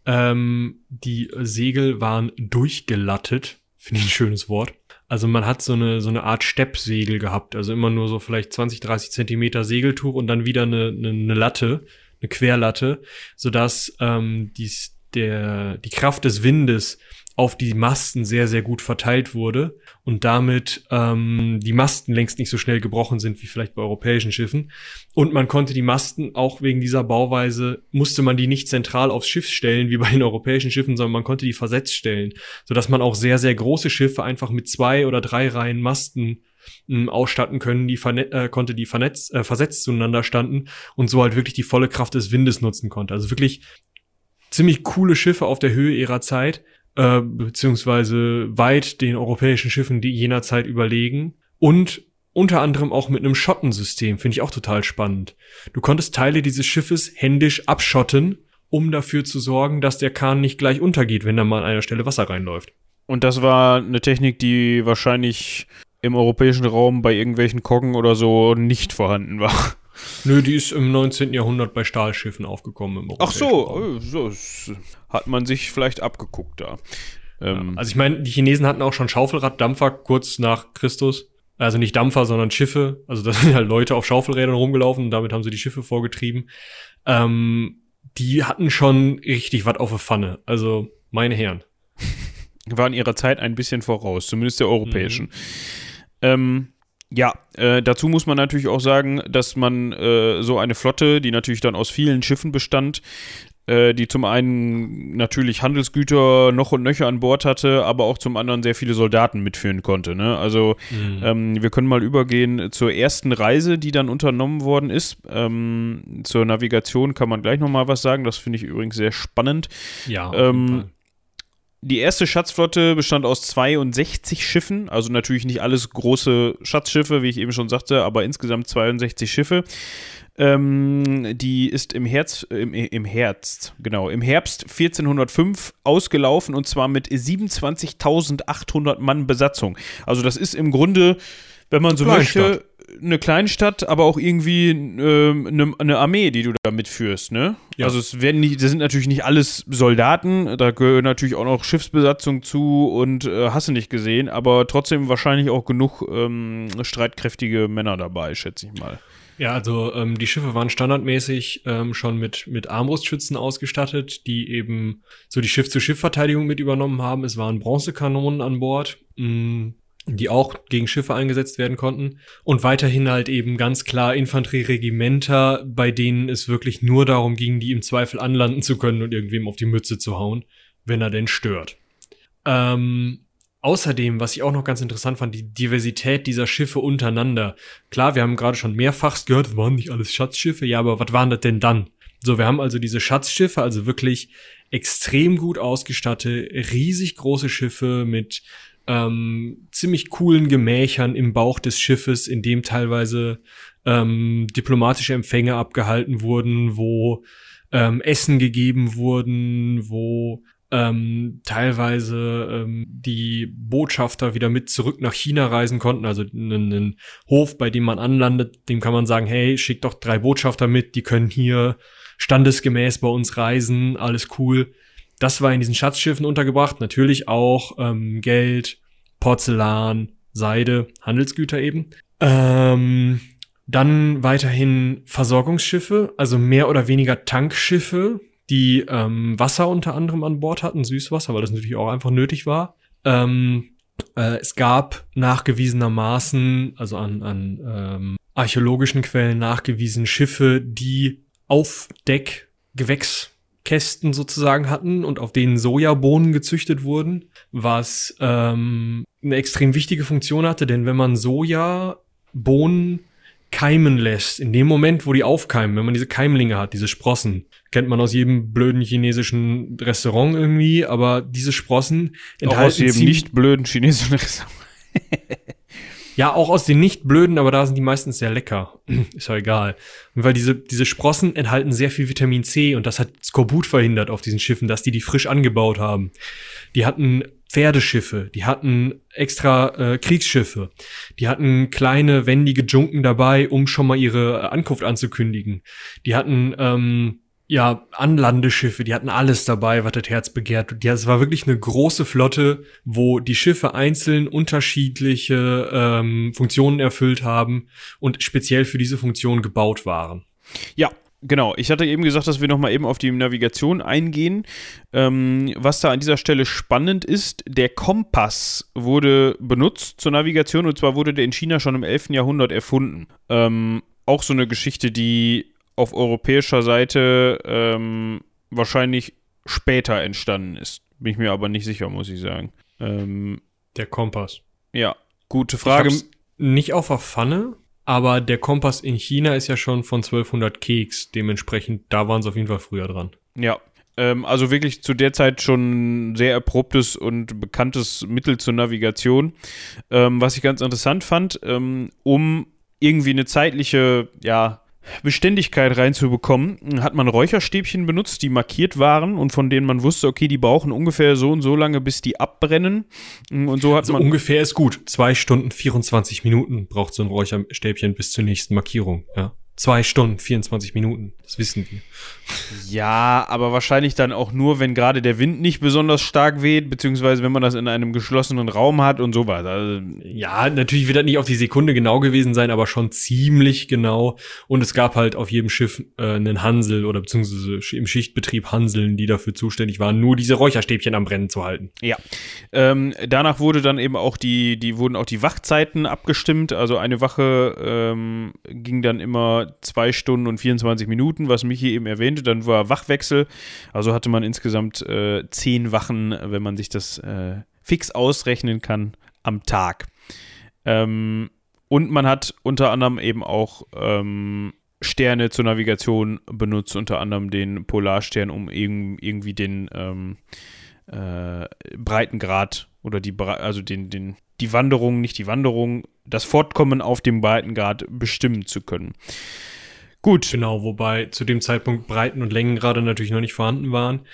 ähm, die Segel waren durchgelattet. Finde ich ein schönes Wort. Also man hat so eine, so eine Art Steppsegel gehabt. Also immer nur so vielleicht 20, 30 Zentimeter Segeltuch und dann wieder eine, eine, eine Latte, eine Querlatte, sodass ähm, dies, der, die Kraft des Windes auf die Masten sehr, sehr gut verteilt wurde und damit ähm, die Masten längst nicht so schnell gebrochen sind wie vielleicht bei europäischen Schiffen. Und man konnte die Masten auch wegen dieser Bauweise, musste man die nicht zentral aufs Schiff stellen wie bei den europäischen Schiffen, sondern man konnte die versetzt stellen, sodass man auch sehr, sehr große Schiffe einfach mit zwei oder drei Reihen Masten ähm, ausstatten können, die äh, konnte, die vernetzt, äh, versetzt zueinander standen und so halt wirklich die volle Kraft des Windes nutzen konnte. Also wirklich ziemlich coole Schiffe auf der Höhe ihrer Zeit, äh, beziehungsweise weit den europäischen Schiffen, die jener Zeit überlegen. Und unter anderem auch mit einem Schottensystem, finde ich auch total spannend. Du konntest Teile dieses Schiffes händisch abschotten, um dafür zu sorgen, dass der Kahn nicht gleich untergeht, wenn da mal an einer Stelle Wasser reinläuft. Und das war eine Technik, die wahrscheinlich im europäischen Raum bei irgendwelchen Koggen oder so nicht vorhanden war. Nö, die ist im 19. Jahrhundert bei Stahlschiffen aufgekommen. Ach so, äh, so hat man sich vielleicht abgeguckt da. Ähm, ja, also ich meine, die Chinesen hatten auch schon Schaufelraddampfer kurz nach Christus. Also nicht Dampfer, sondern Schiffe. Also da sind halt Leute auf Schaufelrädern rumgelaufen und damit haben sie die Schiffe vorgetrieben. Ähm, die hatten schon richtig was auf der Pfanne. Also meine Herren. Waren ihrer Zeit ein bisschen voraus, zumindest der europäischen. Mhm. Ähm, ja, äh, dazu muss man natürlich auch sagen, dass man äh, so eine Flotte, die natürlich dann aus vielen Schiffen bestand, äh, die zum einen natürlich Handelsgüter noch und nöcher an Bord hatte, aber auch zum anderen sehr viele Soldaten mitführen konnte. Ne? Also mhm. ähm, wir können mal übergehen zur ersten Reise, die dann unternommen worden ist. Ähm, zur Navigation kann man gleich nochmal was sagen. Das finde ich übrigens sehr spannend. Ja. Ähm, die erste Schatzflotte bestand aus 62 Schiffen, also natürlich nicht alles große Schatzschiffe, wie ich eben schon sagte, aber insgesamt 62 Schiffe. Ähm, die ist im Herz, im, im Herbst, genau, im Herbst 1405 ausgelaufen und zwar mit 27.800 Mann Besatzung. Also das ist im Grunde, wenn man so möchte, eine Kleinstadt, aber auch irgendwie äh, eine, eine, Armee, die du da mitführst, ne? Ja. Also es werden nicht, das sind natürlich nicht alles Soldaten, da gehören natürlich auch noch Schiffsbesatzung zu und äh, hast du nicht gesehen, aber trotzdem wahrscheinlich auch genug ähm, streitkräftige Männer dabei, schätze ich mal. Ja, also ähm, die Schiffe waren standardmäßig ähm, schon mit, mit Armbrustschützen ausgestattet, die eben so die Schiff-zu-Schiff-Verteidigung mit übernommen haben. Es waren Bronzekanonen an Bord. Mh, mm, die auch gegen Schiffe eingesetzt werden konnten. Und weiterhin halt eben ganz klar Infanterieregimenter, bei denen es wirklich nur darum ging, die im Zweifel anlanden zu können und irgendwem auf die Mütze zu hauen, wenn er denn stört. Ähm, außerdem, was ich auch noch ganz interessant fand, die Diversität dieser Schiffe untereinander. Klar, wir haben gerade schon mehrfach gehört, waren nicht alles Schatzschiffe, ja, aber was waren das denn dann? So, wir haben also diese Schatzschiffe, also wirklich extrem gut ausgestattet, riesig große Schiffe mit ähm, ziemlich coolen Gemächern im Bauch des Schiffes, in dem teilweise ähm, diplomatische Empfänge abgehalten wurden, wo ähm, Essen gegeben wurden, wo ähm, teilweise ähm, die Botschafter wieder mit zurück nach China reisen konnten. Also einen Hof, bei dem man anlandet, dem kann man sagen, hey, schick doch drei Botschafter mit, die können hier standesgemäß bei uns reisen, alles cool. Das war in diesen Schatzschiffen untergebracht. Natürlich auch ähm, Geld, Porzellan, Seide, Handelsgüter eben. Ähm, dann weiterhin Versorgungsschiffe, also mehr oder weniger Tankschiffe, die ähm, Wasser unter anderem an Bord hatten, Süßwasser, weil das natürlich auch einfach nötig war. Ähm, äh, es gab nachgewiesenermaßen, also an, an ähm, archäologischen Quellen nachgewiesen Schiffe, die auf Deck Gewächs Kästen sozusagen hatten und auf denen Sojabohnen gezüchtet wurden, was ähm, eine extrem wichtige Funktion hatte, denn wenn man Sojabohnen keimen lässt, in dem Moment, wo die aufkeimen, wenn man diese Keimlinge hat, diese Sprossen, kennt man aus jedem blöden chinesischen Restaurant irgendwie, aber diese Sprossen enthalten Auch aus jedem nicht blöden chinesischen Restaurant. Ja, auch aus den nicht blöden, aber da sind die meistens sehr lecker. Ist ja egal. Und weil diese, diese Sprossen enthalten sehr viel Vitamin C und das hat Skorbut verhindert auf diesen Schiffen, dass die die frisch angebaut haben. Die hatten Pferdeschiffe, die hatten extra äh, Kriegsschiffe, die hatten kleine wendige Junken dabei, um schon mal ihre Ankunft anzukündigen. Die hatten ähm, ja, Anlandeschiffe, die hatten alles dabei, was das Herz begehrt. Ja, es war wirklich eine große Flotte, wo die Schiffe einzeln unterschiedliche ähm, Funktionen erfüllt haben und speziell für diese Funktion gebaut waren. Ja, Genau, ich hatte eben gesagt, dass wir nochmal eben auf die Navigation eingehen. Ähm, was da an dieser Stelle spannend ist, der Kompass wurde benutzt zur Navigation und zwar wurde der in China schon im 11. Jahrhundert erfunden. Ähm, auch so eine Geschichte, die auf europäischer Seite ähm, wahrscheinlich später entstanden ist. Bin ich mir aber nicht sicher, muss ich sagen. Ähm, der Kompass. Ja, gute Frage. nicht auf der Pfanne, aber der Kompass in China ist ja schon von 1200 Keks. Dementsprechend, da waren sie auf jeden Fall früher dran. Ja, ähm, also wirklich zu der Zeit schon sehr erprobtes und bekanntes Mittel zur Navigation. Ähm, was ich ganz interessant fand, ähm, um irgendwie eine zeitliche, ja, Beständigkeit reinzubekommen, hat man Räucherstäbchen benutzt, die markiert waren und von denen man wusste, okay, die brauchen ungefähr so und so lange, bis die abbrennen. Und so hat also man. Ungefähr ist gut. Zwei Stunden 24 Minuten braucht so ein Räucherstäbchen bis zur nächsten Markierung, ja. Zwei Stunden, 24 Minuten. Das wissen wir. Ja, aber wahrscheinlich dann auch nur, wenn gerade der Wind nicht besonders stark weht, beziehungsweise wenn man das in einem geschlossenen Raum hat und so weiter. Also ja, natürlich wird das nicht auf die Sekunde genau gewesen sein, aber schon ziemlich genau. Und es gab halt auf jedem Schiff äh, einen Hansel oder beziehungsweise im Schichtbetrieb Hanseln, die dafür zuständig waren, nur diese Räucherstäbchen am Brennen zu halten. Ja. Ähm, danach wurde dann eben auch die, die wurden auch die Wachzeiten abgestimmt. Also eine Wache ähm, ging dann immer zwei Stunden und 24 Minuten, was Michi eben erwähnte. Dann war Wachwechsel. Also hatte man insgesamt äh, zehn Wachen, wenn man sich das äh, fix ausrechnen kann, am Tag. Ähm, und man hat unter anderem eben auch ähm, Sterne zur Navigation benutzt, unter anderem den Polarstern, um irgendwie den ähm, äh, Breitengrad oder die, also den, den, die Wanderung, nicht die Wanderung, das Fortkommen auf dem Breitengrad bestimmen zu können. Gut. Genau, wobei zu dem Zeitpunkt Breiten und Längen gerade natürlich noch nicht vorhanden waren.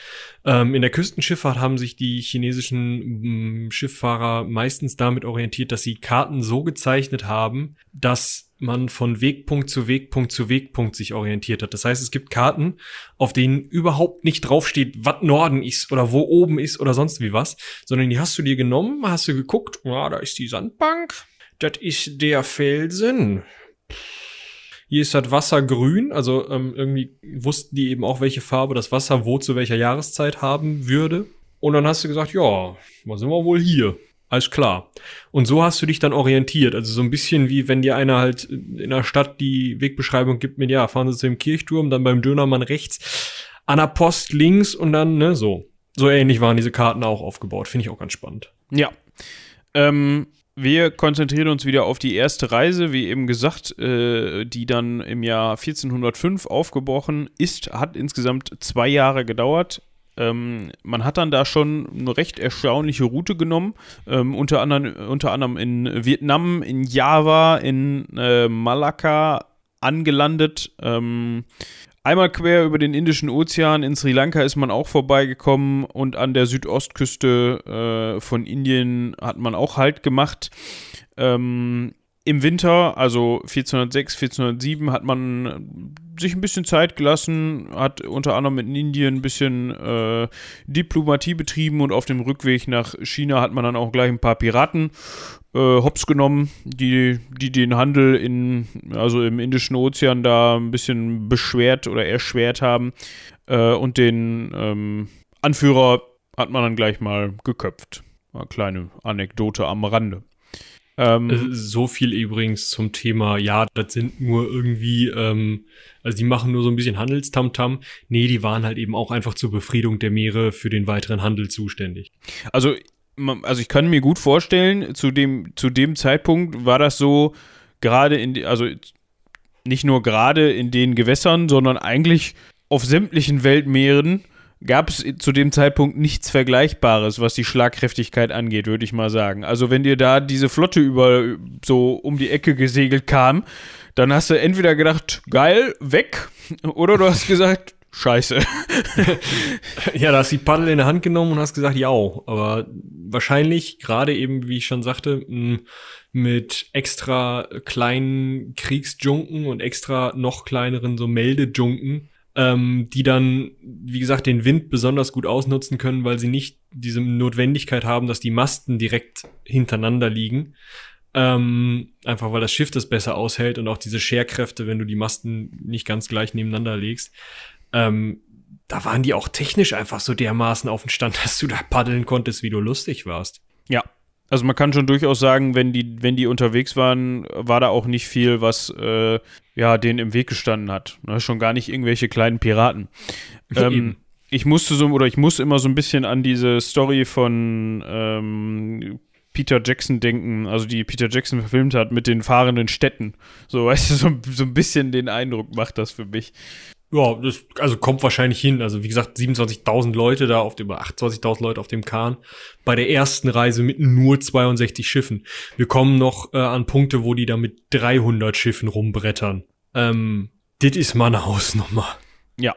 Ähm, in der Küstenschifffahrt haben sich die chinesischen m, mm, Schifffahrer meistens damit orientiert, dass sie Karten so gezeichnet haben, dass man von Wegpunkt zu Wegpunkt zu Wegpunkt sich orientiert hat. Das heißt, es gibt Karten, auf denen überhaupt nicht draufsteht, was Norden ist oder wo oben ist oder sonst wie was, sondern die hast du dir genommen, hast du geguckt, ja, da ist die Sandbank, das ist der Felsen hier ist das Wasser grün, also ähm, irgendwie wussten die eben auch, welche Farbe das Wasser wo zu welcher Jahreszeit haben würde. Und dann hast du gesagt, ja, was sind wir wohl hier? Alles klar. Und so hast du dich dann orientiert. Also so ein bisschen wie wenn dir einer halt in der Stadt die Wegbeschreibung gibt mit, ja, fahren Sie zu dem Kirchturm, dann beim Dönermann rechts, an der Post links und dann, ne, so. So ähnlich waren diese Karten auch aufgebaut. Finde ich auch ganz spannend. Ja. Ähm, wir konzentrieren uns wieder auf die erste Reise, wie eben gesagt, äh, die dann im Jahr 1405 aufgebrochen ist, hat insgesamt zwei Jahre gedauert. Ähm, man hat dann da schon eine recht erstaunliche Route genommen, ähm, unter, anderem, unter anderem in Vietnam, in Java, in äh, Malakka angelandet. Ähm, Einmal quer über den Indischen Ozean in Sri Lanka ist man auch vorbeigekommen und an der Südostküste äh, von Indien hat man auch Halt gemacht. Ähm, Im Winter, also 1406, 1407, hat man sich ein bisschen Zeit gelassen, hat unter anderem in Indien ein bisschen äh, Diplomatie betrieben und auf dem Rückweg nach China hat man dann auch gleich ein paar Piraten äh, hops genommen, die, die den Handel in, also im Indischen Ozean da ein bisschen beschwert oder erschwert haben. Äh, und den ähm, Anführer hat man dann gleich mal geköpft. Eine kleine Anekdote am Rande. Ähm, äh, so viel übrigens zum Thema, ja, das sind nur irgendwie, ähm, also die machen nur so ein bisschen Handelstamtam. Nee, die waren halt eben auch einfach zur Befriedung der Meere für den weiteren Handel zuständig. Also also ich kann mir gut vorstellen, zu dem, zu dem Zeitpunkt war das so, gerade in, also nicht nur gerade in den Gewässern, sondern eigentlich auf sämtlichen Weltmeeren gab es zu dem Zeitpunkt nichts Vergleichbares, was die Schlagkräftigkeit angeht, würde ich mal sagen. Also wenn dir da diese Flotte über so um die Ecke gesegelt kam, dann hast du entweder gedacht, geil, weg, oder du hast gesagt, scheiße. ja, da hast du die Paddel in der Hand genommen und hast gesagt, ja, aber wahrscheinlich, gerade eben, wie ich schon sagte, mit extra kleinen Kriegsjunken und extra noch kleineren so Meldejunken, ähm, die dann, wie gesagt, den Wind besonders gut ausnutzen können, weil sie nicht diese Notwendigkeit haben, dass die Masten direkt hintereinander liegen. Ähm, einfach weil das Schiff das besser aushält und auch diese Scherkräfte, wenn du die Masten nicht ganz gleich nebeneinander legst. Ähm, da waren die auch technisch einfach so dermaßen auf dem Stand, dass du da paddeln konntest, wie du lustig warst. Also man kann schon durchaus sagen, wenn die, wenn die unterwegs waren, war da auch nicht viel, was äh, ja denen im Weg gestanden hat. Ne? Schon gar nicht irgendwelche kleinen Piraten. ähm, ich musste so oder ich muss immer so ein bisschen an diese Story von ähm, Peter Jackson denken, also die Peter Jackson verfilmt hat mit den fahrenden Städten. So, weißt du, so, so ein bisschen den Eindruck macht das für mich. Ja, das also kommt wahrscheinlich hin. Also wie gesagt, 27.000 Leute da auf dem, 28.000 Leute auf dem Kahn. Bei der ersten Reise mit nur 62 Schiffen. Wir kommen noch äh, an Punkte, wo die da mit 300 Schiffen rumbrettern. Ähm, das ist mal eine Hausnummer. Ja,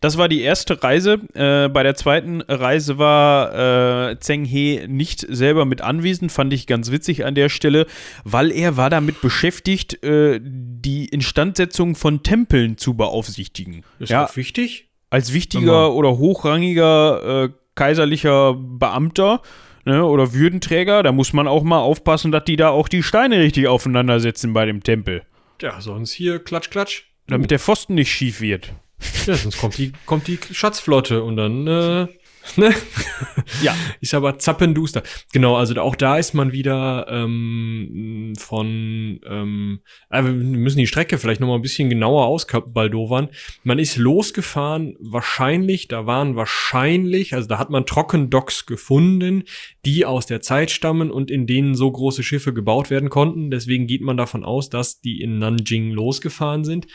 das war die erste Reise. Äh, bei der zweiten Reise war äh, Zheng He nicht selber mit anwesend, fand ich ganz witzig an der Stelle, weil er war damit beschäftigt, äh, die Instandsetzung von Tempeln zu beaufsichtigen. Ist ja auch wichtig. Als wichtiger oder hochrangiger äh, kaiserlicher Beamter ne, oder Würdenträger, da muss man auch mal aufpassen, dass die da auch die Steine richtig aufeinandersetzen bei dem Tempel. Ja, sonst hier klatsch, klatsch. Damit der Pfosten nicht schief wird. Ja, sonst kommt die, kommt die Schatzflotte und dann, äh, ne? ja. Ist aber zappenduster. Genau, also auch da ist man wieder ähm, von, ähm, äh, wir müssen die Strecke vielleicht noch mal ein bisschen genauer ausbaldowern. Man ist losgefahren, wahrscheinlich, da waren wahrscheinlich, also da hat man Trockendocks gefunden, die aus der Zeit stammen und in denen so große Schiffe gebaut werden konnten. Deswegen geht man davon aus, dass die in Nanjing losgefahren sind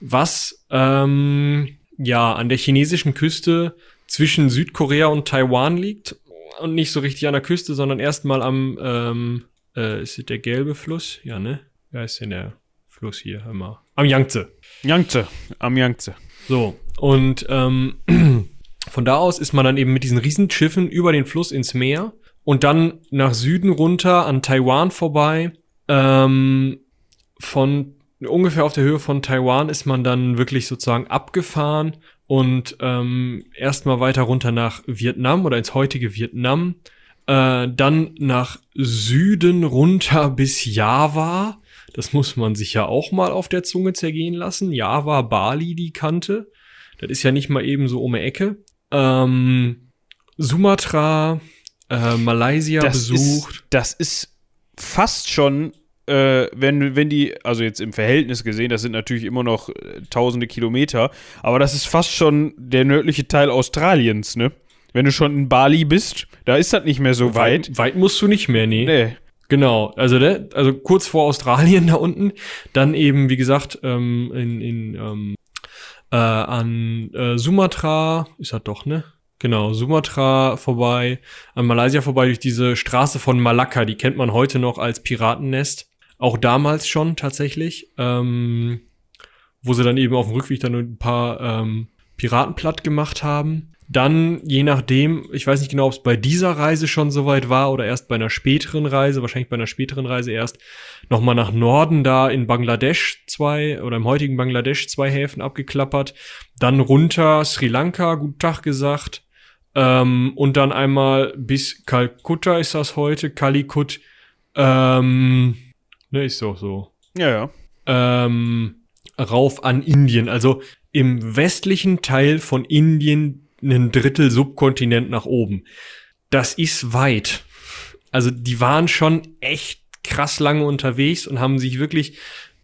was ähm, ja an der chinesischen Küste zwischen Südkorea und Taiwan liegt und nicht so richtig an der Küste, sondern erstmal am ähm, äh, ist es der gelbe Fluss? Ja, ne? Wer ist denn der Fluss hier? Hör mal. Am Yangtze. Yangtze, am Yangtze. So, und ähm, von da aus ist man dann eben mit diesen Riesenschiffen über den Fluss ins Meer und dann nach Süden runter an Taiwan vorbei. Ähm, von ungefähr auf der Höhe von Taiwan ist man dann wirklich sozusagen abgefahren und ähm, erstmal weiter runter nach Vietnam oder ins heutige Vietnam, äh, dann nach Süden runter bis Java. Das muss man sich ja auch mal auf der Zunge zergehen lassen. Java, Bali, die Kante. Das ist ja nicht mal eben so um die Ecke. Ähm, Sumatra, äh, Malaysia das besucht. Ist, das ist fast schon äh, wenn, wenn die, also jetzt im Verhältnis gesehen, das sind natürlich immer noch äh, tausende Kilometer, aber das ist fast schon der nördliche Teil Australiens, ne? Wenn du schon in Bali bist, da ist das nicht mehr so weit. Weit, weit musst du nicht mehr, nee. Nee. Genau, also ne, also kurz vor Australien da unten, dann eben, wie gesagt, ähm, in, in ähm, äh, an äh, Sumatra, ist das doch, ne? Genau, Sumatra vorbei, an Malaysia vorbei durch diese Straße von Malakka, die kennt man heute noch als Piratennest. Auch damals schon tatsächlich, ähm, wo sie dann eben auf dem Rückweg dann ein paar ähm, Piraten platt gemacht haben. Dann, je nachdem, ich weiß nicht genau, ob es bei dieser Reise schon soweit war oder erst bei einer späteren Reise, wahrscheinlich bei einer späteren Reise erst, nochmal nach Norden da in Bangladesch zwei oder im heutigen Bangladesch zwei Häfen abgeklappert. Dann runter Sri Lanka, guten Tag gesagt. Ähm, und dann einmal bis Kalkutta ist das heute, Kalikut. Ähm, Ne, ist doch so. Ja, ja. Ähm, rauf an Indien. Also im westlichen Teil von Indien ein Drittel Subkontinent nach oben. Das ist weit. Also die waren schon echt krass lange unterwegs und haben sich wirklich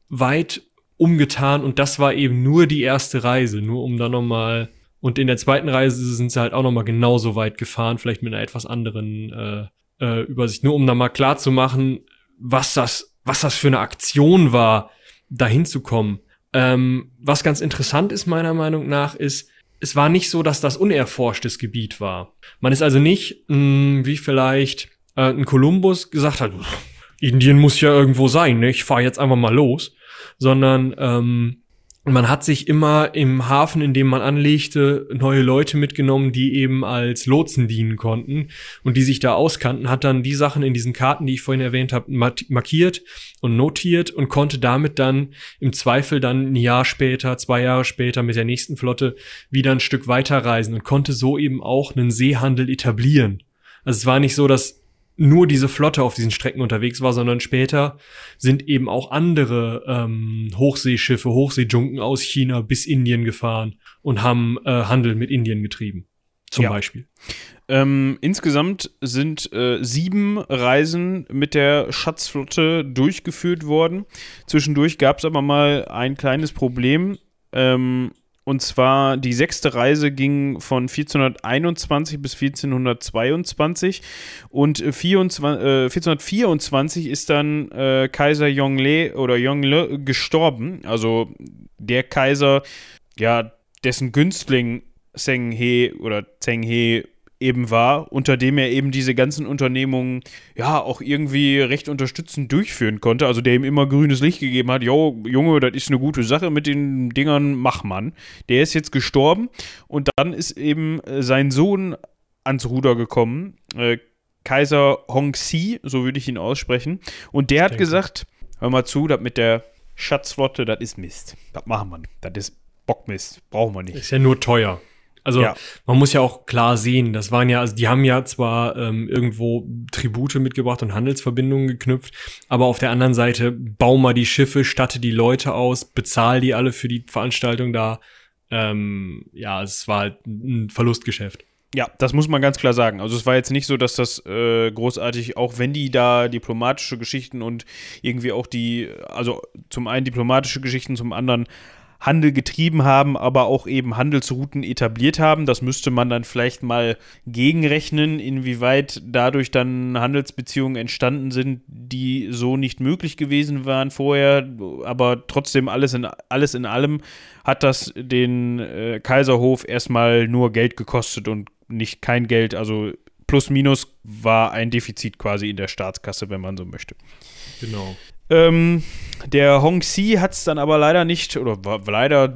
weit umgetan und das war eben nur die erste Reise, nur um dann nochmal und in der zweiten Reise sind sie halt auch nochmal genauso weit gefahren, vielleicht mit einer etwas anderen äh, äh, Übersicht, nur um da mal klar zu machen, was das was das für eine Aktion war, dahin zu kommen. Ähm, was ganz interessant ist meiner Meinung nach, ist, es war nicht so, dass das unerforschtes Gebiet war. Man ist also nicht, mh, wie vielleicht äh, ein Kolumbus gesagt hat, Indien muss ja irgendwo sein, ne? ich fahre jetzt einfach mal los, sondern ähm, man hat sich immer im Hafen, in dem man anlegte, neue Leute mitgenommen, die eben als Lotsen dienen konnten und die sich da auskannten, hat dann die Sachen in diesen Karten, die ich vorhin erwähnt habe, markiert und notiert und konnte damit dann im Zweifel dann ein Jahr später, zwei Jahre später mit der nächsten Flotte wieder ein Stück weiter reisen und konnte so eben auch einen Seehandel etablieren. Also es war nicht so, dass nur diese Flotte auf diesen Strecken unterwegs war, sondern später sind eben auch andere ähm, Hochseeschiffe, Hochseejunken aus China bis Indien gefahren und haben äh, Handel mit Indien getrieben. Zum ja. Beispiel. Ähm, insgesamt sind äh, sieben Reisen mit der Schatzflotte durchgeführt worden. Zwischendurch gab es aber mal ein kleines Problem. Ähm, und zwar die sechste Reise ging von 1421 bis 1422 und 24, äh, 1424 ist dann äh, Kaiser Yongle oder Yongle gestorben. Also der Kaiser, ja, dessen Günstling Zheng He oder Zheng He eben war, unter dem er eben diese ganzen Unternehmungen ja auch irgendwie recht unterstützend durchführen konnte. Also der ihm immer grünes Licht gegeben hat, jo, Junge, das ist eine gute Sache mit den Dingern, mach man. Der ist jetzt gestorben und dann ist eben äh, sein Sohn ans Ruder gekommen, äh, Kaiser Hongxi, so würde ich ihn aussprechen. Und der hat gesagt, hör mal zu, das mit der Schatzflotte, das ist Mist. Das machen wir. Das ist Bockmist. Brauchen wir nicht. Ist ja nur teuer. Also ja. man muss ja auch klar sehen, das waren ja, also die haben ja zwar ähm, irgendwo Tribute mitgebracht und Handelsverbindungen geknüpft, aber auf der anderen Seite bau mal die Schiffe, statte die Leute aus, bezahl die alle für die Veranstaltung da. Ähm, ja, es war halt ein Verlustgeschäft. Ja, das muss man ganz klar sagen. Also es war jetzt nicht so, dass das äh, großartig, auch wenn die da diplomatische Geschichten und irgendwie auch die, also zum einen diplomatische Geschichten, zum anderen Handel getrieben haben, aber auch eben Handelsrouten etabliert haben. Das müsste man dann vielleicht mal gegenrechnen, inwieweit dadurch dann Handelsbeziehungen entstanden sind, die so nicht möglich gewesen waren vorher. Aber trotzdem alles in, alles in allem hat das den äh, Kaiserhof erstmal nur Geld gekostet und nicht kein Geld. Also plus minus war ein Defizit quasi in der Staatskasse, wenn man so möchte. Genau. Ähm, der Hong Xi hat es dann aber leider nicht, oder leider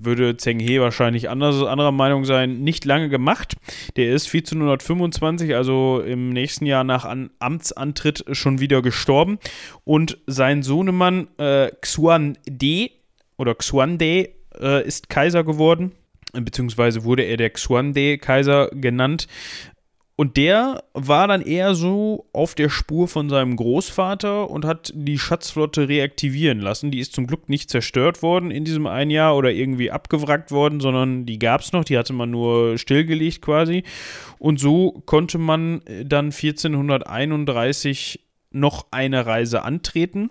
würde Zheng He wahrscheinlich anders, anderer Meinung sein, nicht lange gemacht. Der ist 1425, also im nächsten Jahr nach An Amtsantritt, schon wieder gestorben. Und sein Sohnemann äh, Xuan De oder Xuan De äh, ist Kaiser geworden beziehungsweise wurde er der Xuande-Kaiser genannt. Und der war dann eher so auf der Spur von seinem Großvater und hat die Schatzflotte reaktivieren lassen. Die ist zum Glück nicht zerstört worden in diesem ein Jahr oder irgendwie abgewrackt worden, sondern die gab es noch, die hatte man nur stillgelegt quasi. Und so konnte man dann 1431 noch eine Reise antreten,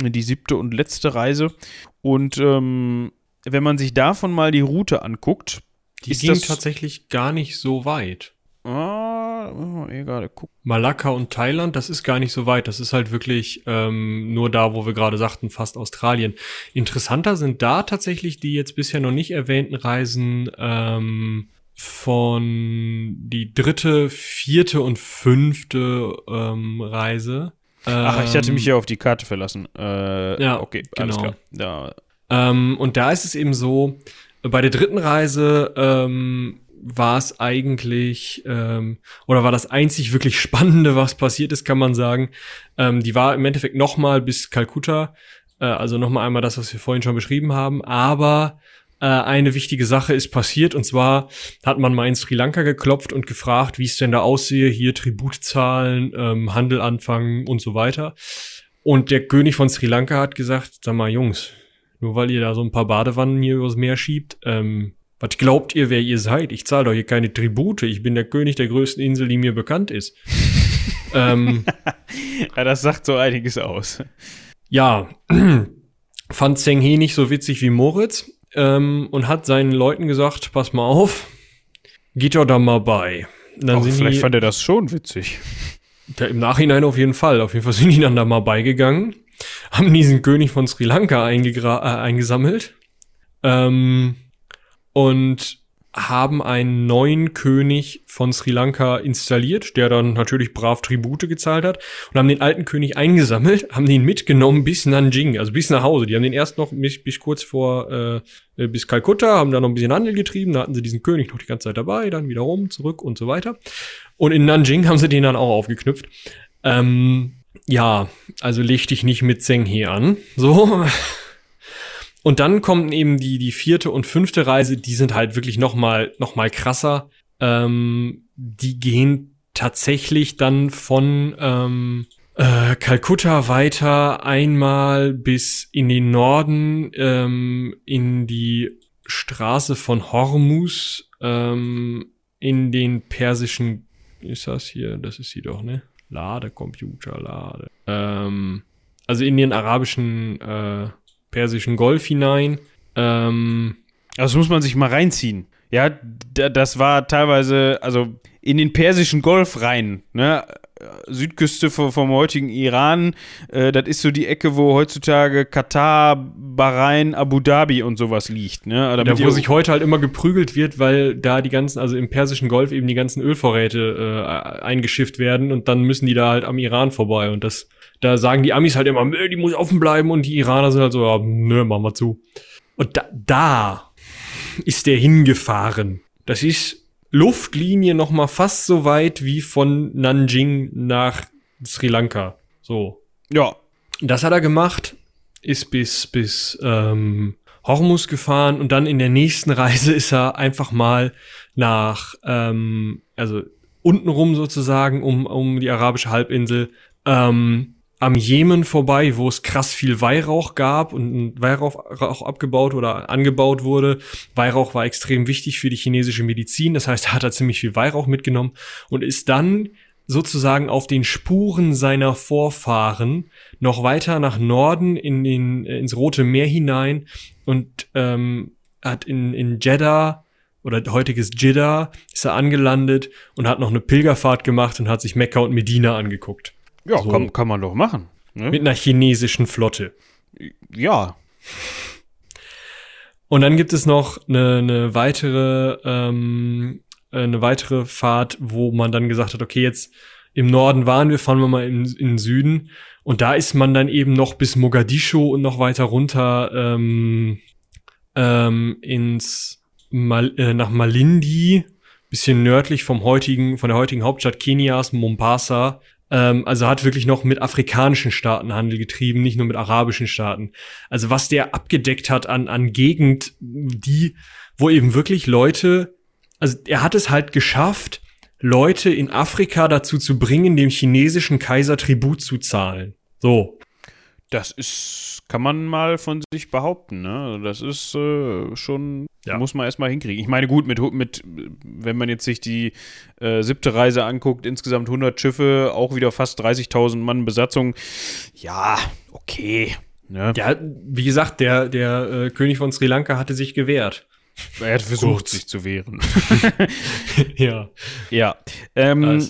die siebte und letzte Reise. Und ähm, wenn man sich davon mal die Route anguckt, die ging tatsächlich gar nicht so weit. Ah, oh, egal, guck. Malakka und Thailand, das ist gar nicht so weit. Das ist halt wirklich ähm, nur da, wo wir gerade sagten, fast Australien. Interessanter sind da tatsächlich die jetzt bisher noch nicht erwähnten Reisen ähm, von die dritte, vierte und fünfte ähm, Reise. Ach, ich hatte mich hier auf die Karte verlassen. Äh, ja, okay, alles genau. klar. Ja. Ähm, und da ist es eben so, bei der dritten Reise ähm, war es eigentlich, ähm, oder war das einzig wirklich Spannende, was passiert ist, kann man sagen. Ähm, die war im Endeffekt nochmal bis Kalkutta, äh, also nochmal einmal das, was wir vorhin schon beschrieben haben, aber äh, eine wichtige Sache ist passiert, und zwar hat man mal in Sri Lanka geklopft und gefragt, wie es denn da aussehe, hier Tributzahlen, ähm, Handel anfangen und so weiter. Und der König von Sri Lanka hat gesagt, sag mal, Jungs, nur weil ihr da so ein paar Badewannen hier übers Meer schiebt, ähm, was glaubt ihr, wer ihr seid? Ich zahle doch hier keine Tribute. Ich bin der König der größten Insel, die mir bekannt ist. ähm, ja, das sagt so einiges aus. Ja, fand Zheng He nicht so witzig wie Moritz ähm, und hat seinen Leuten gesagt, pass mal auf, geht doch da mal bei. Dann Auch vielleicht die, fand er das schon witzig. Ja, Im Nachhinein auf jeden Fall. Auf jeden Fall sind die dann da mal beigegangen, haben diesen König von Sri Lanka äh, eingesammelt. Ähm, und haben einen neuen König von Sri Lanka installiert, der dann natürlich brav Tribute gezahlt hat und haben den alten König eingesammelt, haben den mitgenommen bis Nanjing, also bis nach Hause. Die haben den erst noch bis, bis kurz vor äh, äh bis Kalkutta, haben da noch ein bisschen Handel getrieben, da hatten sie diesen König noch die ganze Zeit dabei, dann wieder rum, zurück und so weiter. Und in Nanjing haben sie den dann auch aufgeknüpft. Ähm, ja, also leg dich nicht mit Zheng He an. So. Und dann kommen eben die, die vierte und fünfte Reise, die sind halt wirklich noch mal, noch mal krasser. Ähm, die gehen tatsächlich dann von ähm, äh, Kalkutta weiter einmal bis in den Norden, ähm, in die Straße von Hormuz, ähm, in den persischen, ist das hier, das ist sie doch, ne? Lade, Computer, Lade. Ähm, also in den arabischen äh, Persischen Golf hinein. Ähm, also das muss man sich mal reinziehen. Ja, das war teilweise, also in den Persischen Golf rein, ne? Südküste vom, vom heutigen Iran, äh, das ist so die Ecke, wo heutzutage Katar, Bahrain, Abu Dhabi und sowas liegt. Ne? Da, wo sich heute halt immer geprügelt wird, weil da die ganzen, also im Persischen Golf eben die ganzen Ölvorräte äh, eingeschifft werden und dann müssen die da halt am Iran vorbei und das da sagen die Amis halt immer, die muss offen bleiben und die Iraner sind halt so, ja, nö, mach mal zu. Und da, da ist der hingefahren. Das ist Luftlinie noch mal fast so weit wie von Nanjing nach Sri Lanka. So. Ja. Das hat er gemacht, ist bis, bis ähm, Hormuz gefahren und dann in der nächsten Reise ist er einfach mal nach, ähm, also untenrum sozusagen um, um die arabische Halbinsel, ähm, am Jemen vorbei, wo es krass viel Weihrauch gab und Weihrauch auch abgebaut oder angebaut wurde. Weihrauch war extrem wichtig für die chinesische Medizin, das heißt, er hat da ziemlich viel Weihrauch mitgenommen und ist dann sozusagen auf den Spuren seiner Vorfahren noch weiter nach Norden in den, ins Rote Meer hinein und ähm, hat in, in Jeddah oder heutiges Jeddah ist er angelandet und hat noch eine Pilgerfahrt gemacht und hat sich Mekka und Medina angeguckt. Ja, so. kann, kann man doch machen. Ne? Mit einer chinesischen Flotte. Ja. Und dann gibt es noch eine, eine weitere, ähm, eine weitere Fahrt, wo man dann gesagt hat, okay, jetzt im Norden waren wir, fahren wir mal in, in den Süden. Und da ist man dann eben noch bis Mogadischu und noch weiter runter ähm, ähm, ins Mal, äh, nach Malindi, bisschen nördlich vom heutigen, von der heutigen Hauptstadt Kenias, Mombasa, ähm, also hat wirklich noch mit afrikanischen Staaten Handel getrieben, nicht nur mit arabischen Staaten. Also was der abgedeckt hat an, an Gegend, die, wo eben wirklich Leute, also er hat es halt geschafft, Leute in Afrika dazu zu bringen, dem chinesischen Kaiser Tribut zu zahlen. So. Das ist, kann man mal von sich behaupten, ne? Also das ist äh, schon, ja. muss man erstmal hinkriegen. Ich meine, gut, mit, mit, wenn man jetzt sich die äh, siebte Reise anguckt, insgesamt 100 Schiffe, auch wieder fast 30.000 Mann Besatzung. Ja, okay. Ne? Ja, wie gesagt, der, der äh, König von Sri Lanka hatte sich gewehrt. Er hat versucht, Kurz. sich zu wehren. ja. Ja. Ähm, ja,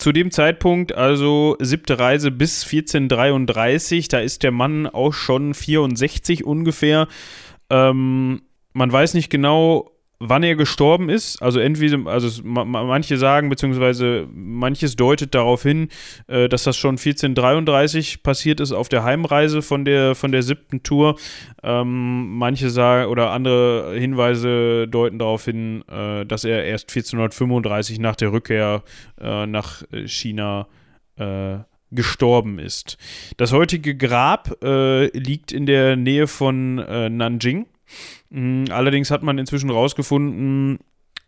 zu dem Zeitpunkt, also siebte Reise bis 1433, da ist der Mann auch schon 64 ungefähr. Ähm, man weiß nicht genau, wann er gestorben ist. Also entweder, also manche sagen, beziehungsweise manches deutet darauf hin, äh, dass das schon 1433 passiert ist auf der Heimreise von der, von der siebten Tour. Ähm, manche sagen, oder andere Hinweise deuten darauf hin, äh, dass er erst 1435 nach der Rückkehr äh, nach China äh, gestorben ist. Das heutige Grab äh, liegt in der Nähe von äh, Nanjing. Mm, allerdings hat man inzwischen rausgefunden,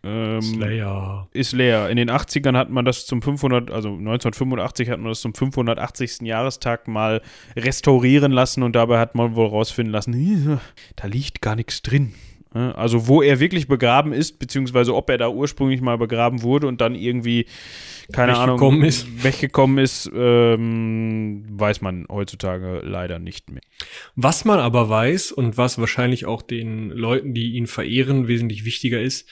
ähm, ist leer. Ist leer. In den 80ern hat man das zum 500, also 1985 hat man das zum 580. Jahrestag mal restaurieren lassen und dabei hat man wohl rausfinden lassen, da liegt gar nichts drin. Also wo er wirklich begraben ist, beziehungsweise ob er da ursprünglich mal begraben wurde und dann irgendwie, keine weggekommen Ahnung, ist. weggekommen ist, ähm, weiß man heutzutage leider nicht mehr. Was man aber weiß und was wahrscheinlich auch den Leuten, die ihn verehren, wesentlich wichtiger ist,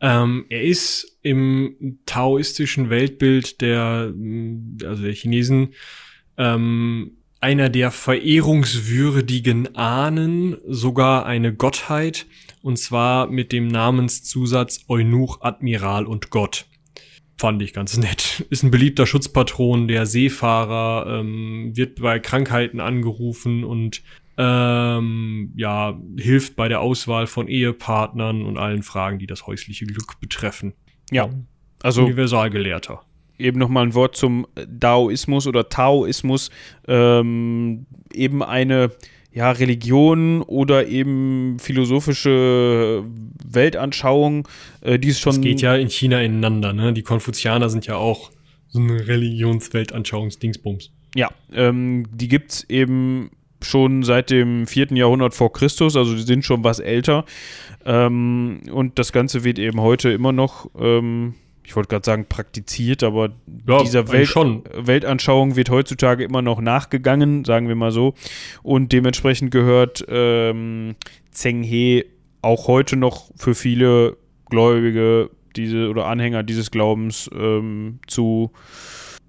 ähm, er ist im taoistischen Weltbild der, also der Chinesen, ähm, einer der verehrungswürdigen Ahnen, sogar eine Gottheit Und zwar mit dem Namenszusatz Eunuch, Admiral und Gott. Fand ich ganz nett. Ist ein beliebter Schutzpatron der Seefahrer, ähm, wird bei Krankheiten angerufen und ähm, ja, hilft bei der Auswahl von Ehepartnern und allen Fragen, die das häusliche Glück betreffen. Ja, also Universalgelehrter. eben nochmal ein Wort zum Daoismus oder Taoismus. Ähm, eben eine ja, Religion oder eben philosophische Weltanschauung, äh, die es schon. Das geht ja in China ineinander, ne? Die Konfuzianer sind ja auch so eine Religionsweltanschauungsdingsbums. Ja, ähm, die gibt's eben schon seit dem vierten Jahrhundert vor Christus, also die sind schon was älter. Ähm, und das Ganze wird eben heute immer noch, ähm, ich wollte gerade sagen, praktiziert, aber Ja, dieser Welt schon. Weltanschauung wird heutzutage immer noch nachgegangen, sagen wir mal so. Und dementsprechend gehört ähm, Zheng He auch heute noch für viele Gläubige diese oder Anhänger dieses Glaubens ähm, zu,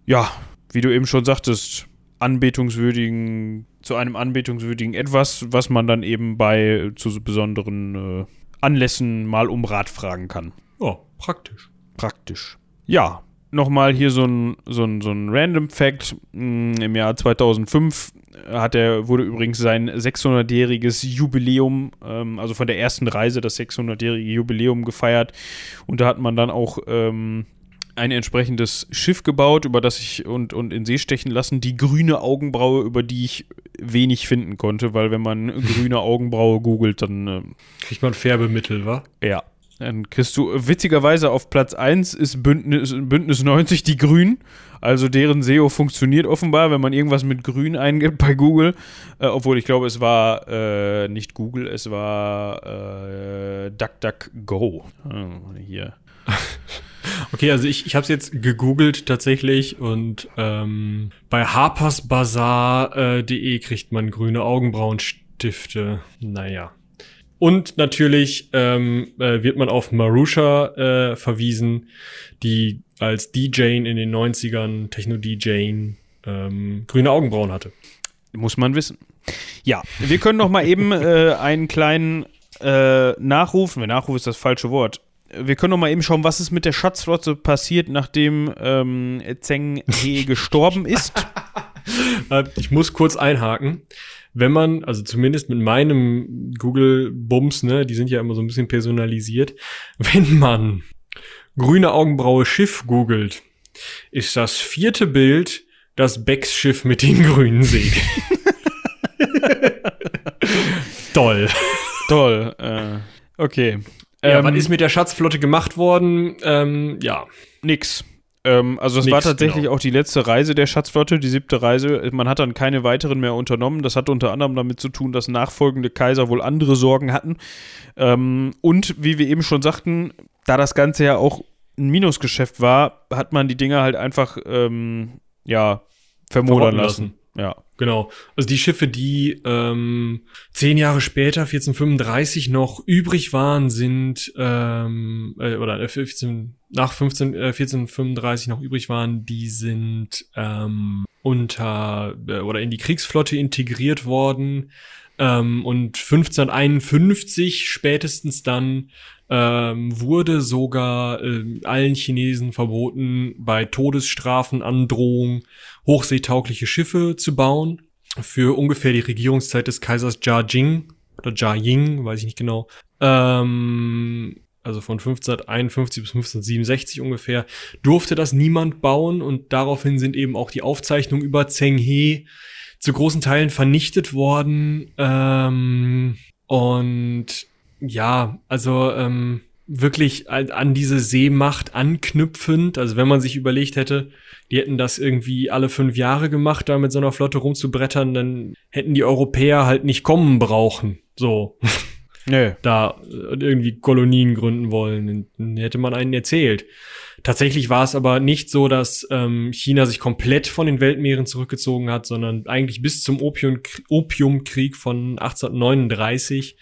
ja, wie du eben schon sagtest, anbetungswürdigen, zu einem anbetungswürdigen etwas, was man dann eben bei zu so besonderen äh, Anlässen mal um Rat fragen kann. Ja, praktisch. Praktisch. Ja, nochmal hier so ein, so ein, so ein Random Fact. Mm, Im Jahr 2005 hat er, wurde übrigens sein 600-jähriges Jubiläum, ähm, also von der ersten Reise das 600-jährige Jubiläum gefeiert. Und da hat man dann auch ähm, ein entsprechendes Schiff gebaut, über das ich und, und in See stechen lassen. Die grüne Augenbraue, über die ich wenig finden konnte, weil wenn man grüne Augenbraue googelt, dann äh, Kriegt man Färbemittel, wa? ja. Dann kriegst du witzigerweise auf Platz 1 ist Bündnis, Bündnis 90 die Grünen. Also deren SEO funktioniert offenbar, wenn man irgendwas mit Grün eingibt bei Google. Äh, obwohl ich glaube, es war äh, nicht Google, es war äh, DuckDuckGo. Oh, hier. Okay, also ich, ich habe es jetzt gegoogelt tatsächlich und ähm, bei harpersbazaar.de kriegt man grüne Augenbrauenstifte. Naja. Und natürlich ähm, äh, wird man auf Marusha äh, verwiesen, die als DJ in den 90ern, Techno-DJ, ähm, grüne Augenbrauen hatte. Muss man wissen. Ja, wir können noch mal eben äh, einen kleinen äh, Nachruf, Nachruf ist das falsche Wort. Wir können noch mal eben schauen, was ist mit der Schatzflotte passiert, nachdem ähm, Zheng He gestorben ist. Äh, Ich muss kurz einhaken. Wenn man, also zumindest mit meinem Google-Bums, ne, die sind ja immer so ein bisschen personalisiert, wenn man grüne Augenbraue Schiff googelt, ist das vierte Bild das Becks Schiff mit den grünen Segeln. Toll. Toll. Äh, okay. Ja, Ähm, was ist mit der Schatzflotte gemacht worden? Ähm, ja, Nix. Ähm, also es Nix, war tatsächlich genau. auch die letzte Reise der Schatzflotte, die siebte Reise. Man hat dann keine weiteren mehr unternommen. Das hat unter anderem damit zu tun, dass nachfolgende Kaiser wohl andere Sorgen hatten. Ähm, und wie wir eben schon sagten, da das Ganze ja auch ein Minusgeschäft war, hat man die Dinger halt einfach ja vermodern lassen. lassen. Ja. Genau. Also die Schiffe, die ähm, zehn Jahre später, 1435, noch übrig waren, sind ähm, äh, oder äh, 15, nach 15, äh, 1435 noch übrig waren, die sind ähm, unter äh, oder in die Kriegsflotte integriert worden. Ähm, und 1551 spätestens dann ähm, wurde sogar ähm, allen Chinesen verboten, bei Todesstrafen, Androhung hochseetaugliche Schiffe zu bauen. Für ungefähr die Regierungszeit des Kaisers Jia Jing oder Jia Ying, weiß ich nicht genau. Ähm, also von 1551 bis 1567 ungefähr, durfte das niemand bauen und daraufhin sind eben auch die Aufzeichnungen über Zheng He zu großen Teilen vernichtet worden. Ähm, und ja, also ähm, wirklich an diese Seemacht anknüpfend. Also wenn man sich überlegt hätte, die hätten das irgendwie alle fünf Jahre gemacht, da mit so einer Flotte rumzubrettern, dann hätten die Europäer halt nicht kommen brauchen. So, Nö. da äh, irgendwie Kolonien gründen wollen. Dann hätte man einen erzählt. Tatsächlich war es aber nicht so, dass ähm, China sich komplett von den Weltmeeren zurückgezogen hat, sondern eigentlich bis zum Opium Opiumkrieg von 1839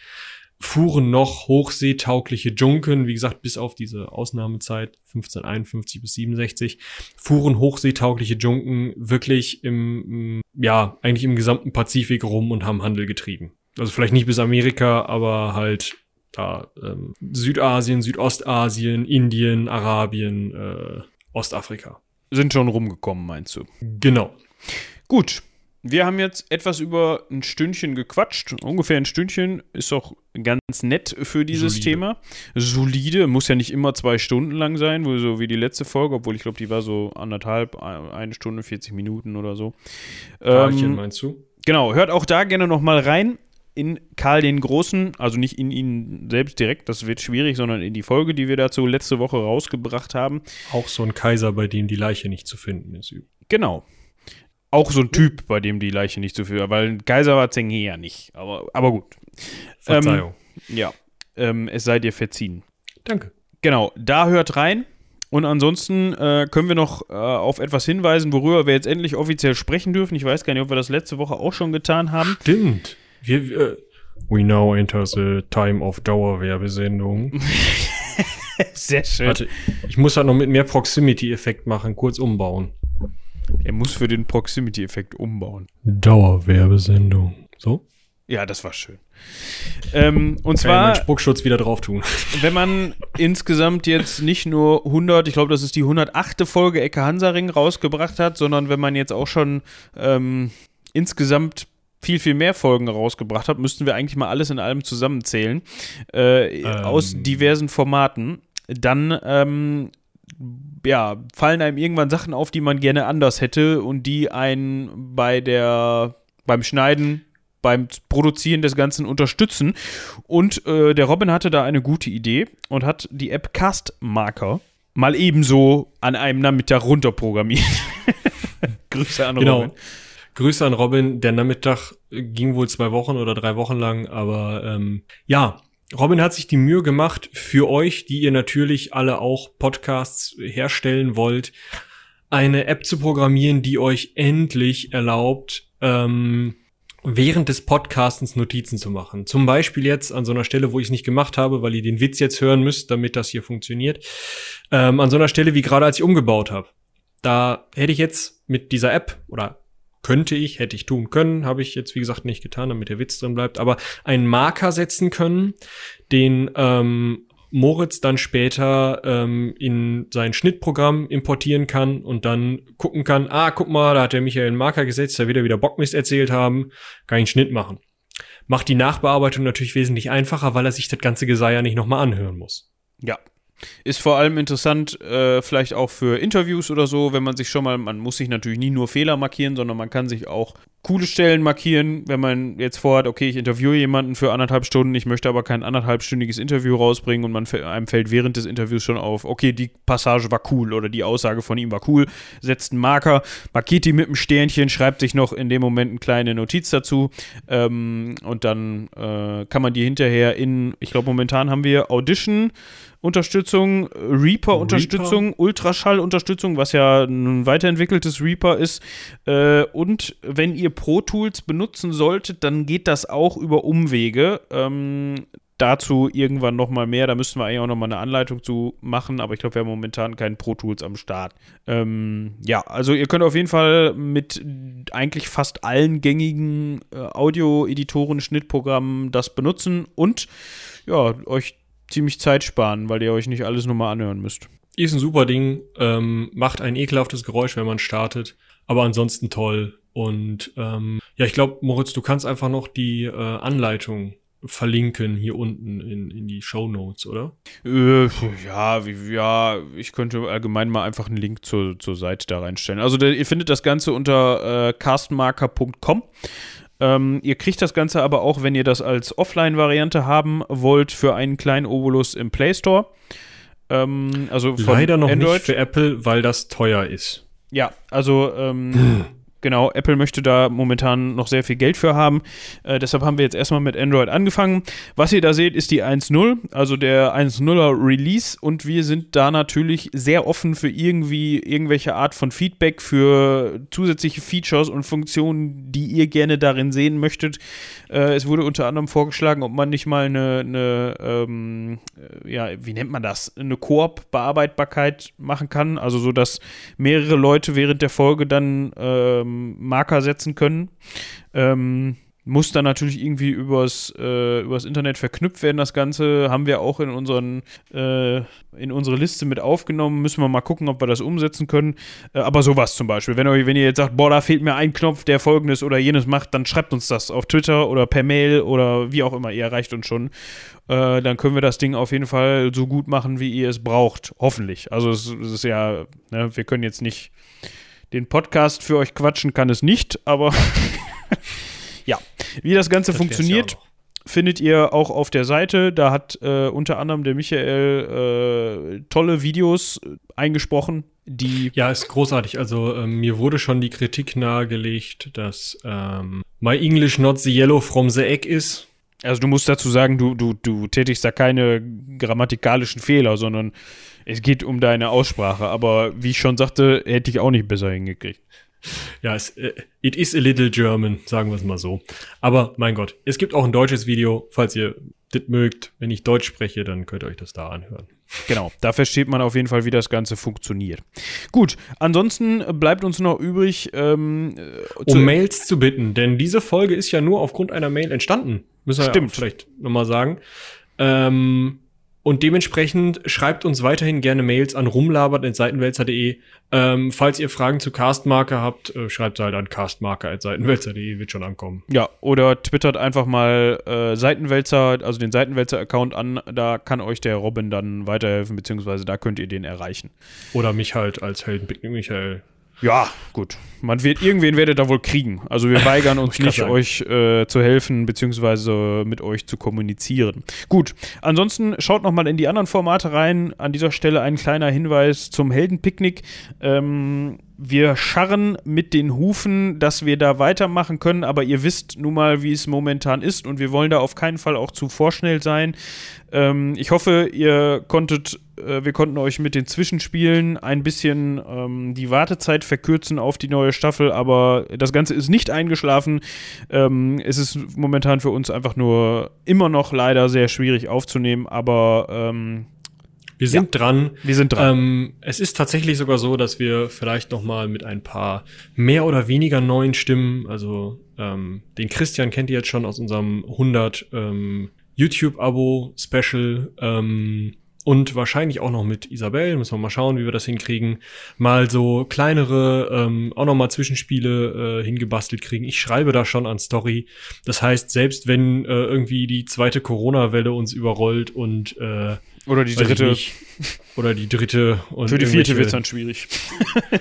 fuhren noch hochseetaugliche Junken, wie gesagt, bis auf diese Ausnahmezeit 1551 bis 67, fuhren hochseetaugliche Junken wirklich im, im, ja, eigentlich im gesamten Pazifik rum und haben Handel getrieben. Also vielleicht nicht bis Amerika, aber halt da ähm, Südasien, Südostasien, Indien, Arabien, äh, Ostafrika. Sind schon rumgekommen, meinst du? Genau. Gut. Wir haben jetzt etwas über ein Stündchen gequatscht. Ungefähr ein Stündchen ist auch ganz nett für dieses Solide. Thema. Solide, muss ja nicht immer zwei Stunden lang sein, so wie die letzte Folge, obwohl ich glaube, die war so anderthalb, eine Stunde, 40 Minuten oder so. Karlchen, Ähm, meinst du? Genau, hört auch da gerne nochmal rein in Karl den Großen, also nicht in ihn selbst direkt, das wird schwierig, sondern in die Folge, die wir dazu letzte Woche rausgebracht haben. Auch so ein Kaiser, bei dem die Leiche nicht zu finden ist. Genau. Auch so ein Typ, bei dem die Leiche nicht so viel, weil ein Kaiser war Zenghe ja nicht. Aber, aber gut. Verzeihung. Ja. Ähm, es sei dir verziehen. Danke. Genau, da hört rein. Und ansonsten äh, können wir noch äh, auf etwas hinweisen, worüber wir jetzt endlich offiziell sprechen dürfen. Ich weiß gar nicht, ob wir das letzte Woche auch schon getan haben. Stimmt. Wir, wir, we now enter the time of Dauerwerbesendung. Sehr schön. Warte, ich muss halt noch mit mehr Proximity-Effekt machen, kurz umbauen. Er muss für den Proximity-Effekt umbauen. Dauerwerbesendung. So? Ja, das war schön. Ähm, und ich zwar, Spuckschutz wieder drauf tun. wenn man insgesamt jetzt nicht nur 100, ich glaube, das ist die 108. Folge Ecke Hansaring rausgebracht hat, sondern wenn man jetzt auch schon ähm, insgesamt viel, viel mehr Folgen rausgebracht hat, müssten wir eigentlich mal alles in allem zusammenzählen. Äh, Ähm. Aus diversen Formaten. Dann, ähm, ja, fallen einem irgendwann Sachen auf, die man gerne anders hätte und die einen bei der, beim Schneiden, beim Produzieren des Ganzen unterstützen. Und äh, der Robin hatte da eine gute Idee und hat die App Castmarker mal ebenso an einem Nachmittag runterprogrammiert. Grüße an Genau. Robin. Grüße an Robin. Der Nachmittag ging wohl zwei Wochen oder drei Wochen lang, aber ähm, ja, Robin hat sich die Mühe gemacht, für euch, die ihr natürlich alle auch Podcasts herstellen wollt, eine App zu programmieren, die euch endlich erlaubt, ähm, während des Podcastens Notizen zu machen. Zum Beispiel jetzt an so einer Stelle, wo ich es nicht gemacht habe, weil ihr den Witz jetzt hören müsst, damit das hier funktioniert. Ähm, an so einer Stelle wie gerade als ich umgebaut habe. Da hätte ich jetzt mit dieser App oder könnte ich, hätte ich tun können, habe ich jetzt wie gesagt nicht getan, damit der Witz drin bleibt, aber einen Marker setzen können, den ähm, Moritz dann später ähm, in sein Schnittprogramm importieren kann und dann gucken kann, ah, guck mal, da hat der Michael einen Marker gesetzt, da wird er wieder Bockmist erzählt haben, kann ich einen Schnitt machen. Macht die Nachbearbeitung natürlich wesentlich einfacher, weil er sich das ganze Geseier nicht nochmal anhören muss. Ja. Ist vor allem interessant, äh, vielleicht auch für Interviews oder so, wenn man sich schon mal, man muss sich natürlich nie nur Fehler markieren, sondern man kann sich auch coole Stellen markieren, wenn man jetzt vorhat, okay, ich interviewe jemanden für anderthalb Stunden, ich möchte aber kein anderthalbstündiges Interview rausbringen und man einem fällt während des Interviews schon auf, okay, die Passage war cool oder die Aussage von ihm war cool, setzt einen Marker, markiert die mit einem Sternchen, schreibt sich noch in dem Moment eine kleine Notiz dazu ähm, und dann äh, kann man die hinterher in, ich glaube momentan haben wir Audition Unterstützung, Reaper-Unterstützung, Ultraschall-Unterstützung, was ja ein weiterentwickeltes Reaper ist. Äh, und wenn ihr Pro Tools benutzen solltet, dann geht das auch über Umwege. Ähm, dazu irgendwann noch mal mehr. Da müssten wir eigentlich auch noch mal eine Anleitung zu machen, aber ich glaube, wir haben momentan keinen Pro Tools am Start. Ähm, ja, also ihr könnt auf jeden Fall mit eigentlich fast allen gängigen äh, Audio-Editoren, Schnittprogrammen das benutzen und ja, euch ziemlich Zeit sparen, weil ihr euch nicht alles nochmal anhören müsst. Ist ein super Ding, ähm, macht ein ekelhaftes Geräusch, wenn man startet, aber ansonsten toll. Und ähm, ja, ich glaube, Moritz, du kannst einfach noch die äh, Anleitung verlinken hier unten in, in die Show Notes, oder? Äh, ja, wie, ja, ich könnte allgemein mal einfach einen Link zur, zur Seite da reinstellen. Also der, ihr findet das Ganze unter äh, castmarker.com. Ähm, ihr kriegt das Ganze aber auch, wenn ihr das als Offline-Variante haben wollt, für einen kleinen Obolus im Play Store. Ähm, also von Leider noch Android. nicht für Apple, weil das teuer ist. Ja, also ähm, genau, Apple möchte da momentan noch sehr viel Geld für haben. Äh, deshalb haben wir jetzt erstmal mit Android angefangen. Was ihr da seht, ist die 1.0, also der 1.0er Release. Und wir sind da natürlich sehr offen für irgendwie irgendwelche Art von Feedback, für zusätzliche Features und Funktionen, die ihr gerne darin sehen möchtet. Äh, es wurde unter anderem vorgeschlagen, ob man nicht mal eine, eine ähm, äh, ja, wie nennt man das, eine Koop-Bearbeitbarkeit machen kann, also so, dass mehrere Leute während der Folge dann ähm, Marker setzen können. Ähm, muss dann natürlich irgendwie übers, äh, übers Internet verknüpft werden, das Ganze. Haben wir auch in, unseren, äh, in unsere Liste mit aufgenommen. Müssen wir mal gucken, ob wir das umsetzen können. Äh, aber sowas zum Beispiel. Wenn, wenn ihr jetzt sagt, boah, da fehlt mir ein Knopf, der folgendes oder jenes macht, dann schreibt uns das auf Twitter oder per Mail oder wie auch immer. Ihr erreicht uns schon. Äh, dann können wir das Ding auf jeden Fall so gut machen, wie ihr es braucht. Hoffentlich. Also es, es ist ja, ne, wir können jetzt nicht den Podcast für euch quatschen, kann es nicht, aber Ja, wie das Ganze das funktioniert, ja findet ihr auch auf der Seite. Da hat äh, unter anderem der Michael äh, tolle Videos äh, eingesprochen, die. Ja, ist großartig. Also ähm, mir wurde schon die Kritik nahegelegt, dass ähm, My English not the yellow from the egg ist. Also du musst dazu sagen, du, du, du tätigst da keine grammatikalischen Fehler, sondern es geht um deine Aussprache. Aber wie ich schon sagte, hätte ich auch nicht besser hingekriegt. Ja, es, äh, it is a little German, sagen wir es mal so. Aber mein Gott, es gibt auch ein deutsches Video, falls ihr das mögt. Wenn ich Deutsch spreche, dann könnt ihr euch das da anhören. Genau, da versteht man auf jeden Fall, wie das Ganze funktioniert. Gut, ansonsten bleibt uns noch übrig, ähm, um Mails zu bitten, denn diese Folge ist ja nur aufgrund einer Mail entstanden. Müssen wir Stimmt. Ja vielleicht nochmal sagen. Ähm, und dementsprechend schreibt uns weiterhin gerne Mails an rumlabert.seitenwälzer.de. Ähm, falls ihr Fragen zu Castmarker habt, äh, schreibt halt an castmarker.seitenwälzer.de, wird schon ankommen. Ja, oder twittert einfach mal äh, Seitenwälzer, also den Seitenwälzer-Account an. Da kann euch der Robin dann weiterhelfen, beziehungsweise da könnt ihr den erreichen. Oder mich halt als Heldenpicknick Michael. Ja, gut. Man wird, irgendwen werdet ihr wohl kriegen. Also wir weigern uns nicht, euch äh, zu helfen, beziehungsweise mit euch zu kommunizieren. Gut, ansonsten schaut nochmal in die anderen Formate rein. An dieser Stelle ein kleiner Hinweis zum Heldenpicknick. Ähm, wir scharren mit den Hufen, dass wir da weitermachen können, aber ihr wisst nun mal, wie es momentan ist und wir wollen da auf keinen Fall auch zu vorschnell sein. Ähm, ich hoffe, ihr konntet, äh, wir konnten euch mit den Zwischenspielen ein bisschen ähm, die Wartezeit verkürzen auf die neue Staffel, aber das Ganze ist nicht eingeschlafen. Ähm, es ist momentan für uns einfach nur immer noch leider sehr schwierig aufzunehmen, aber ähm, wir sind ja, dran. Wir sind dran. Ähm, es ist tatsächlich sogar so, dass wir vielleicht noch mal mit ein paar mehr oder weniger neuen Stimmen, also ähm, den Christian kennt ihr jetzt schon aus unserem 100 ähm, YouTube-Abo-Special ähm, und wahrscheinlich auch noch mit Isabel. Müssen wir mal schauen, wie wir das hinkriegen. Mal so kleinere, ähm, auch noch mal Zwischenspiele äh, hingebastelt kriegen. Ich schreibe da schon an Story. Das heißt, selbst wenn äh, irgendwie die zweite Corona-Welle uns überrollt und äh, oder die dritte. Nicht, oder die dritte. Und Für die vierte wird es dann schwierig.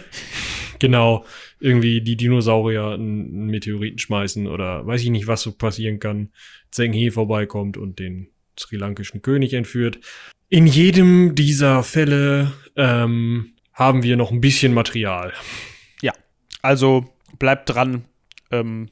genau. Irgendwie die Dinosaurier einen Meteoriten schmeißen oder weiß ich nicht, was so passieren kann. Zheng He vorbeikommt und den sri lankischen König entführt. In jedem dieser Fälle ähm, haben wir noch ein bisschen Material. Ja, also bleibt dran. Ähm,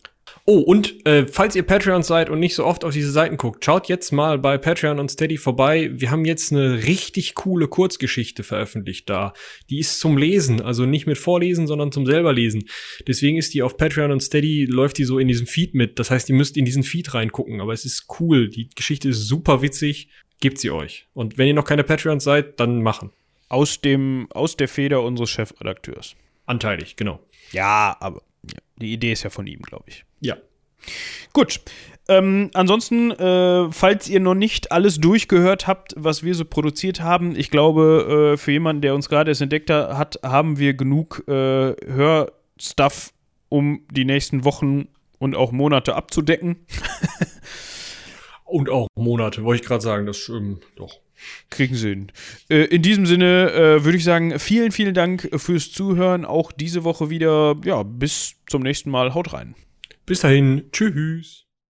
Oh, und äh, falls ihr Patreon seid und nicht so oft auf diese Seiten guckt, schaut jetzt mal bei Patreon und Steady vorbei. Wir haben jetzt eine richtig coole Kurzgeschichte veröffentlicht da. Die ist zum Lesen, also nicht mit Vorlesen, sondern zum selber lesen. Deswegen ist die auf Patreon und Steady, läuft die so in diesem Feed mit. Das heißt, ihr müsst in diesen Feed reingucken, aber es ist cool. Die Geschichte ist super witzig. Gebt sie euch. Und wenn ihr noch keine Patreons seid, dann machen. Aus dem, aus der Feder unseres Chefredakteurs. Anteilig, genau. Ja, aber ja, die Idee ist ja von ihm, glaube ich. Ja. Gut. Ähm, ansonsten, äh, falls ihr noch nicht alles durchgehört habt, was wir so produziert haben, ich glaube, äh, für jemanden, der uns gerade erst entdeckt hat, haben wir genug äh, Hörstuff, um die nächsten Wochen und auch Monate abzudecken. und auch Monate, wollte ich gerade sagen, das ähm, doch. Kriegen sie hin. Äh, in diesem Sinne äh, würde ich sagen, vielen, vielen Dank fürs Zuhören. Auch diese Woche wieder. Ja, bis zum nächsten Mal. Haut rein. Bis dahin, tschüss.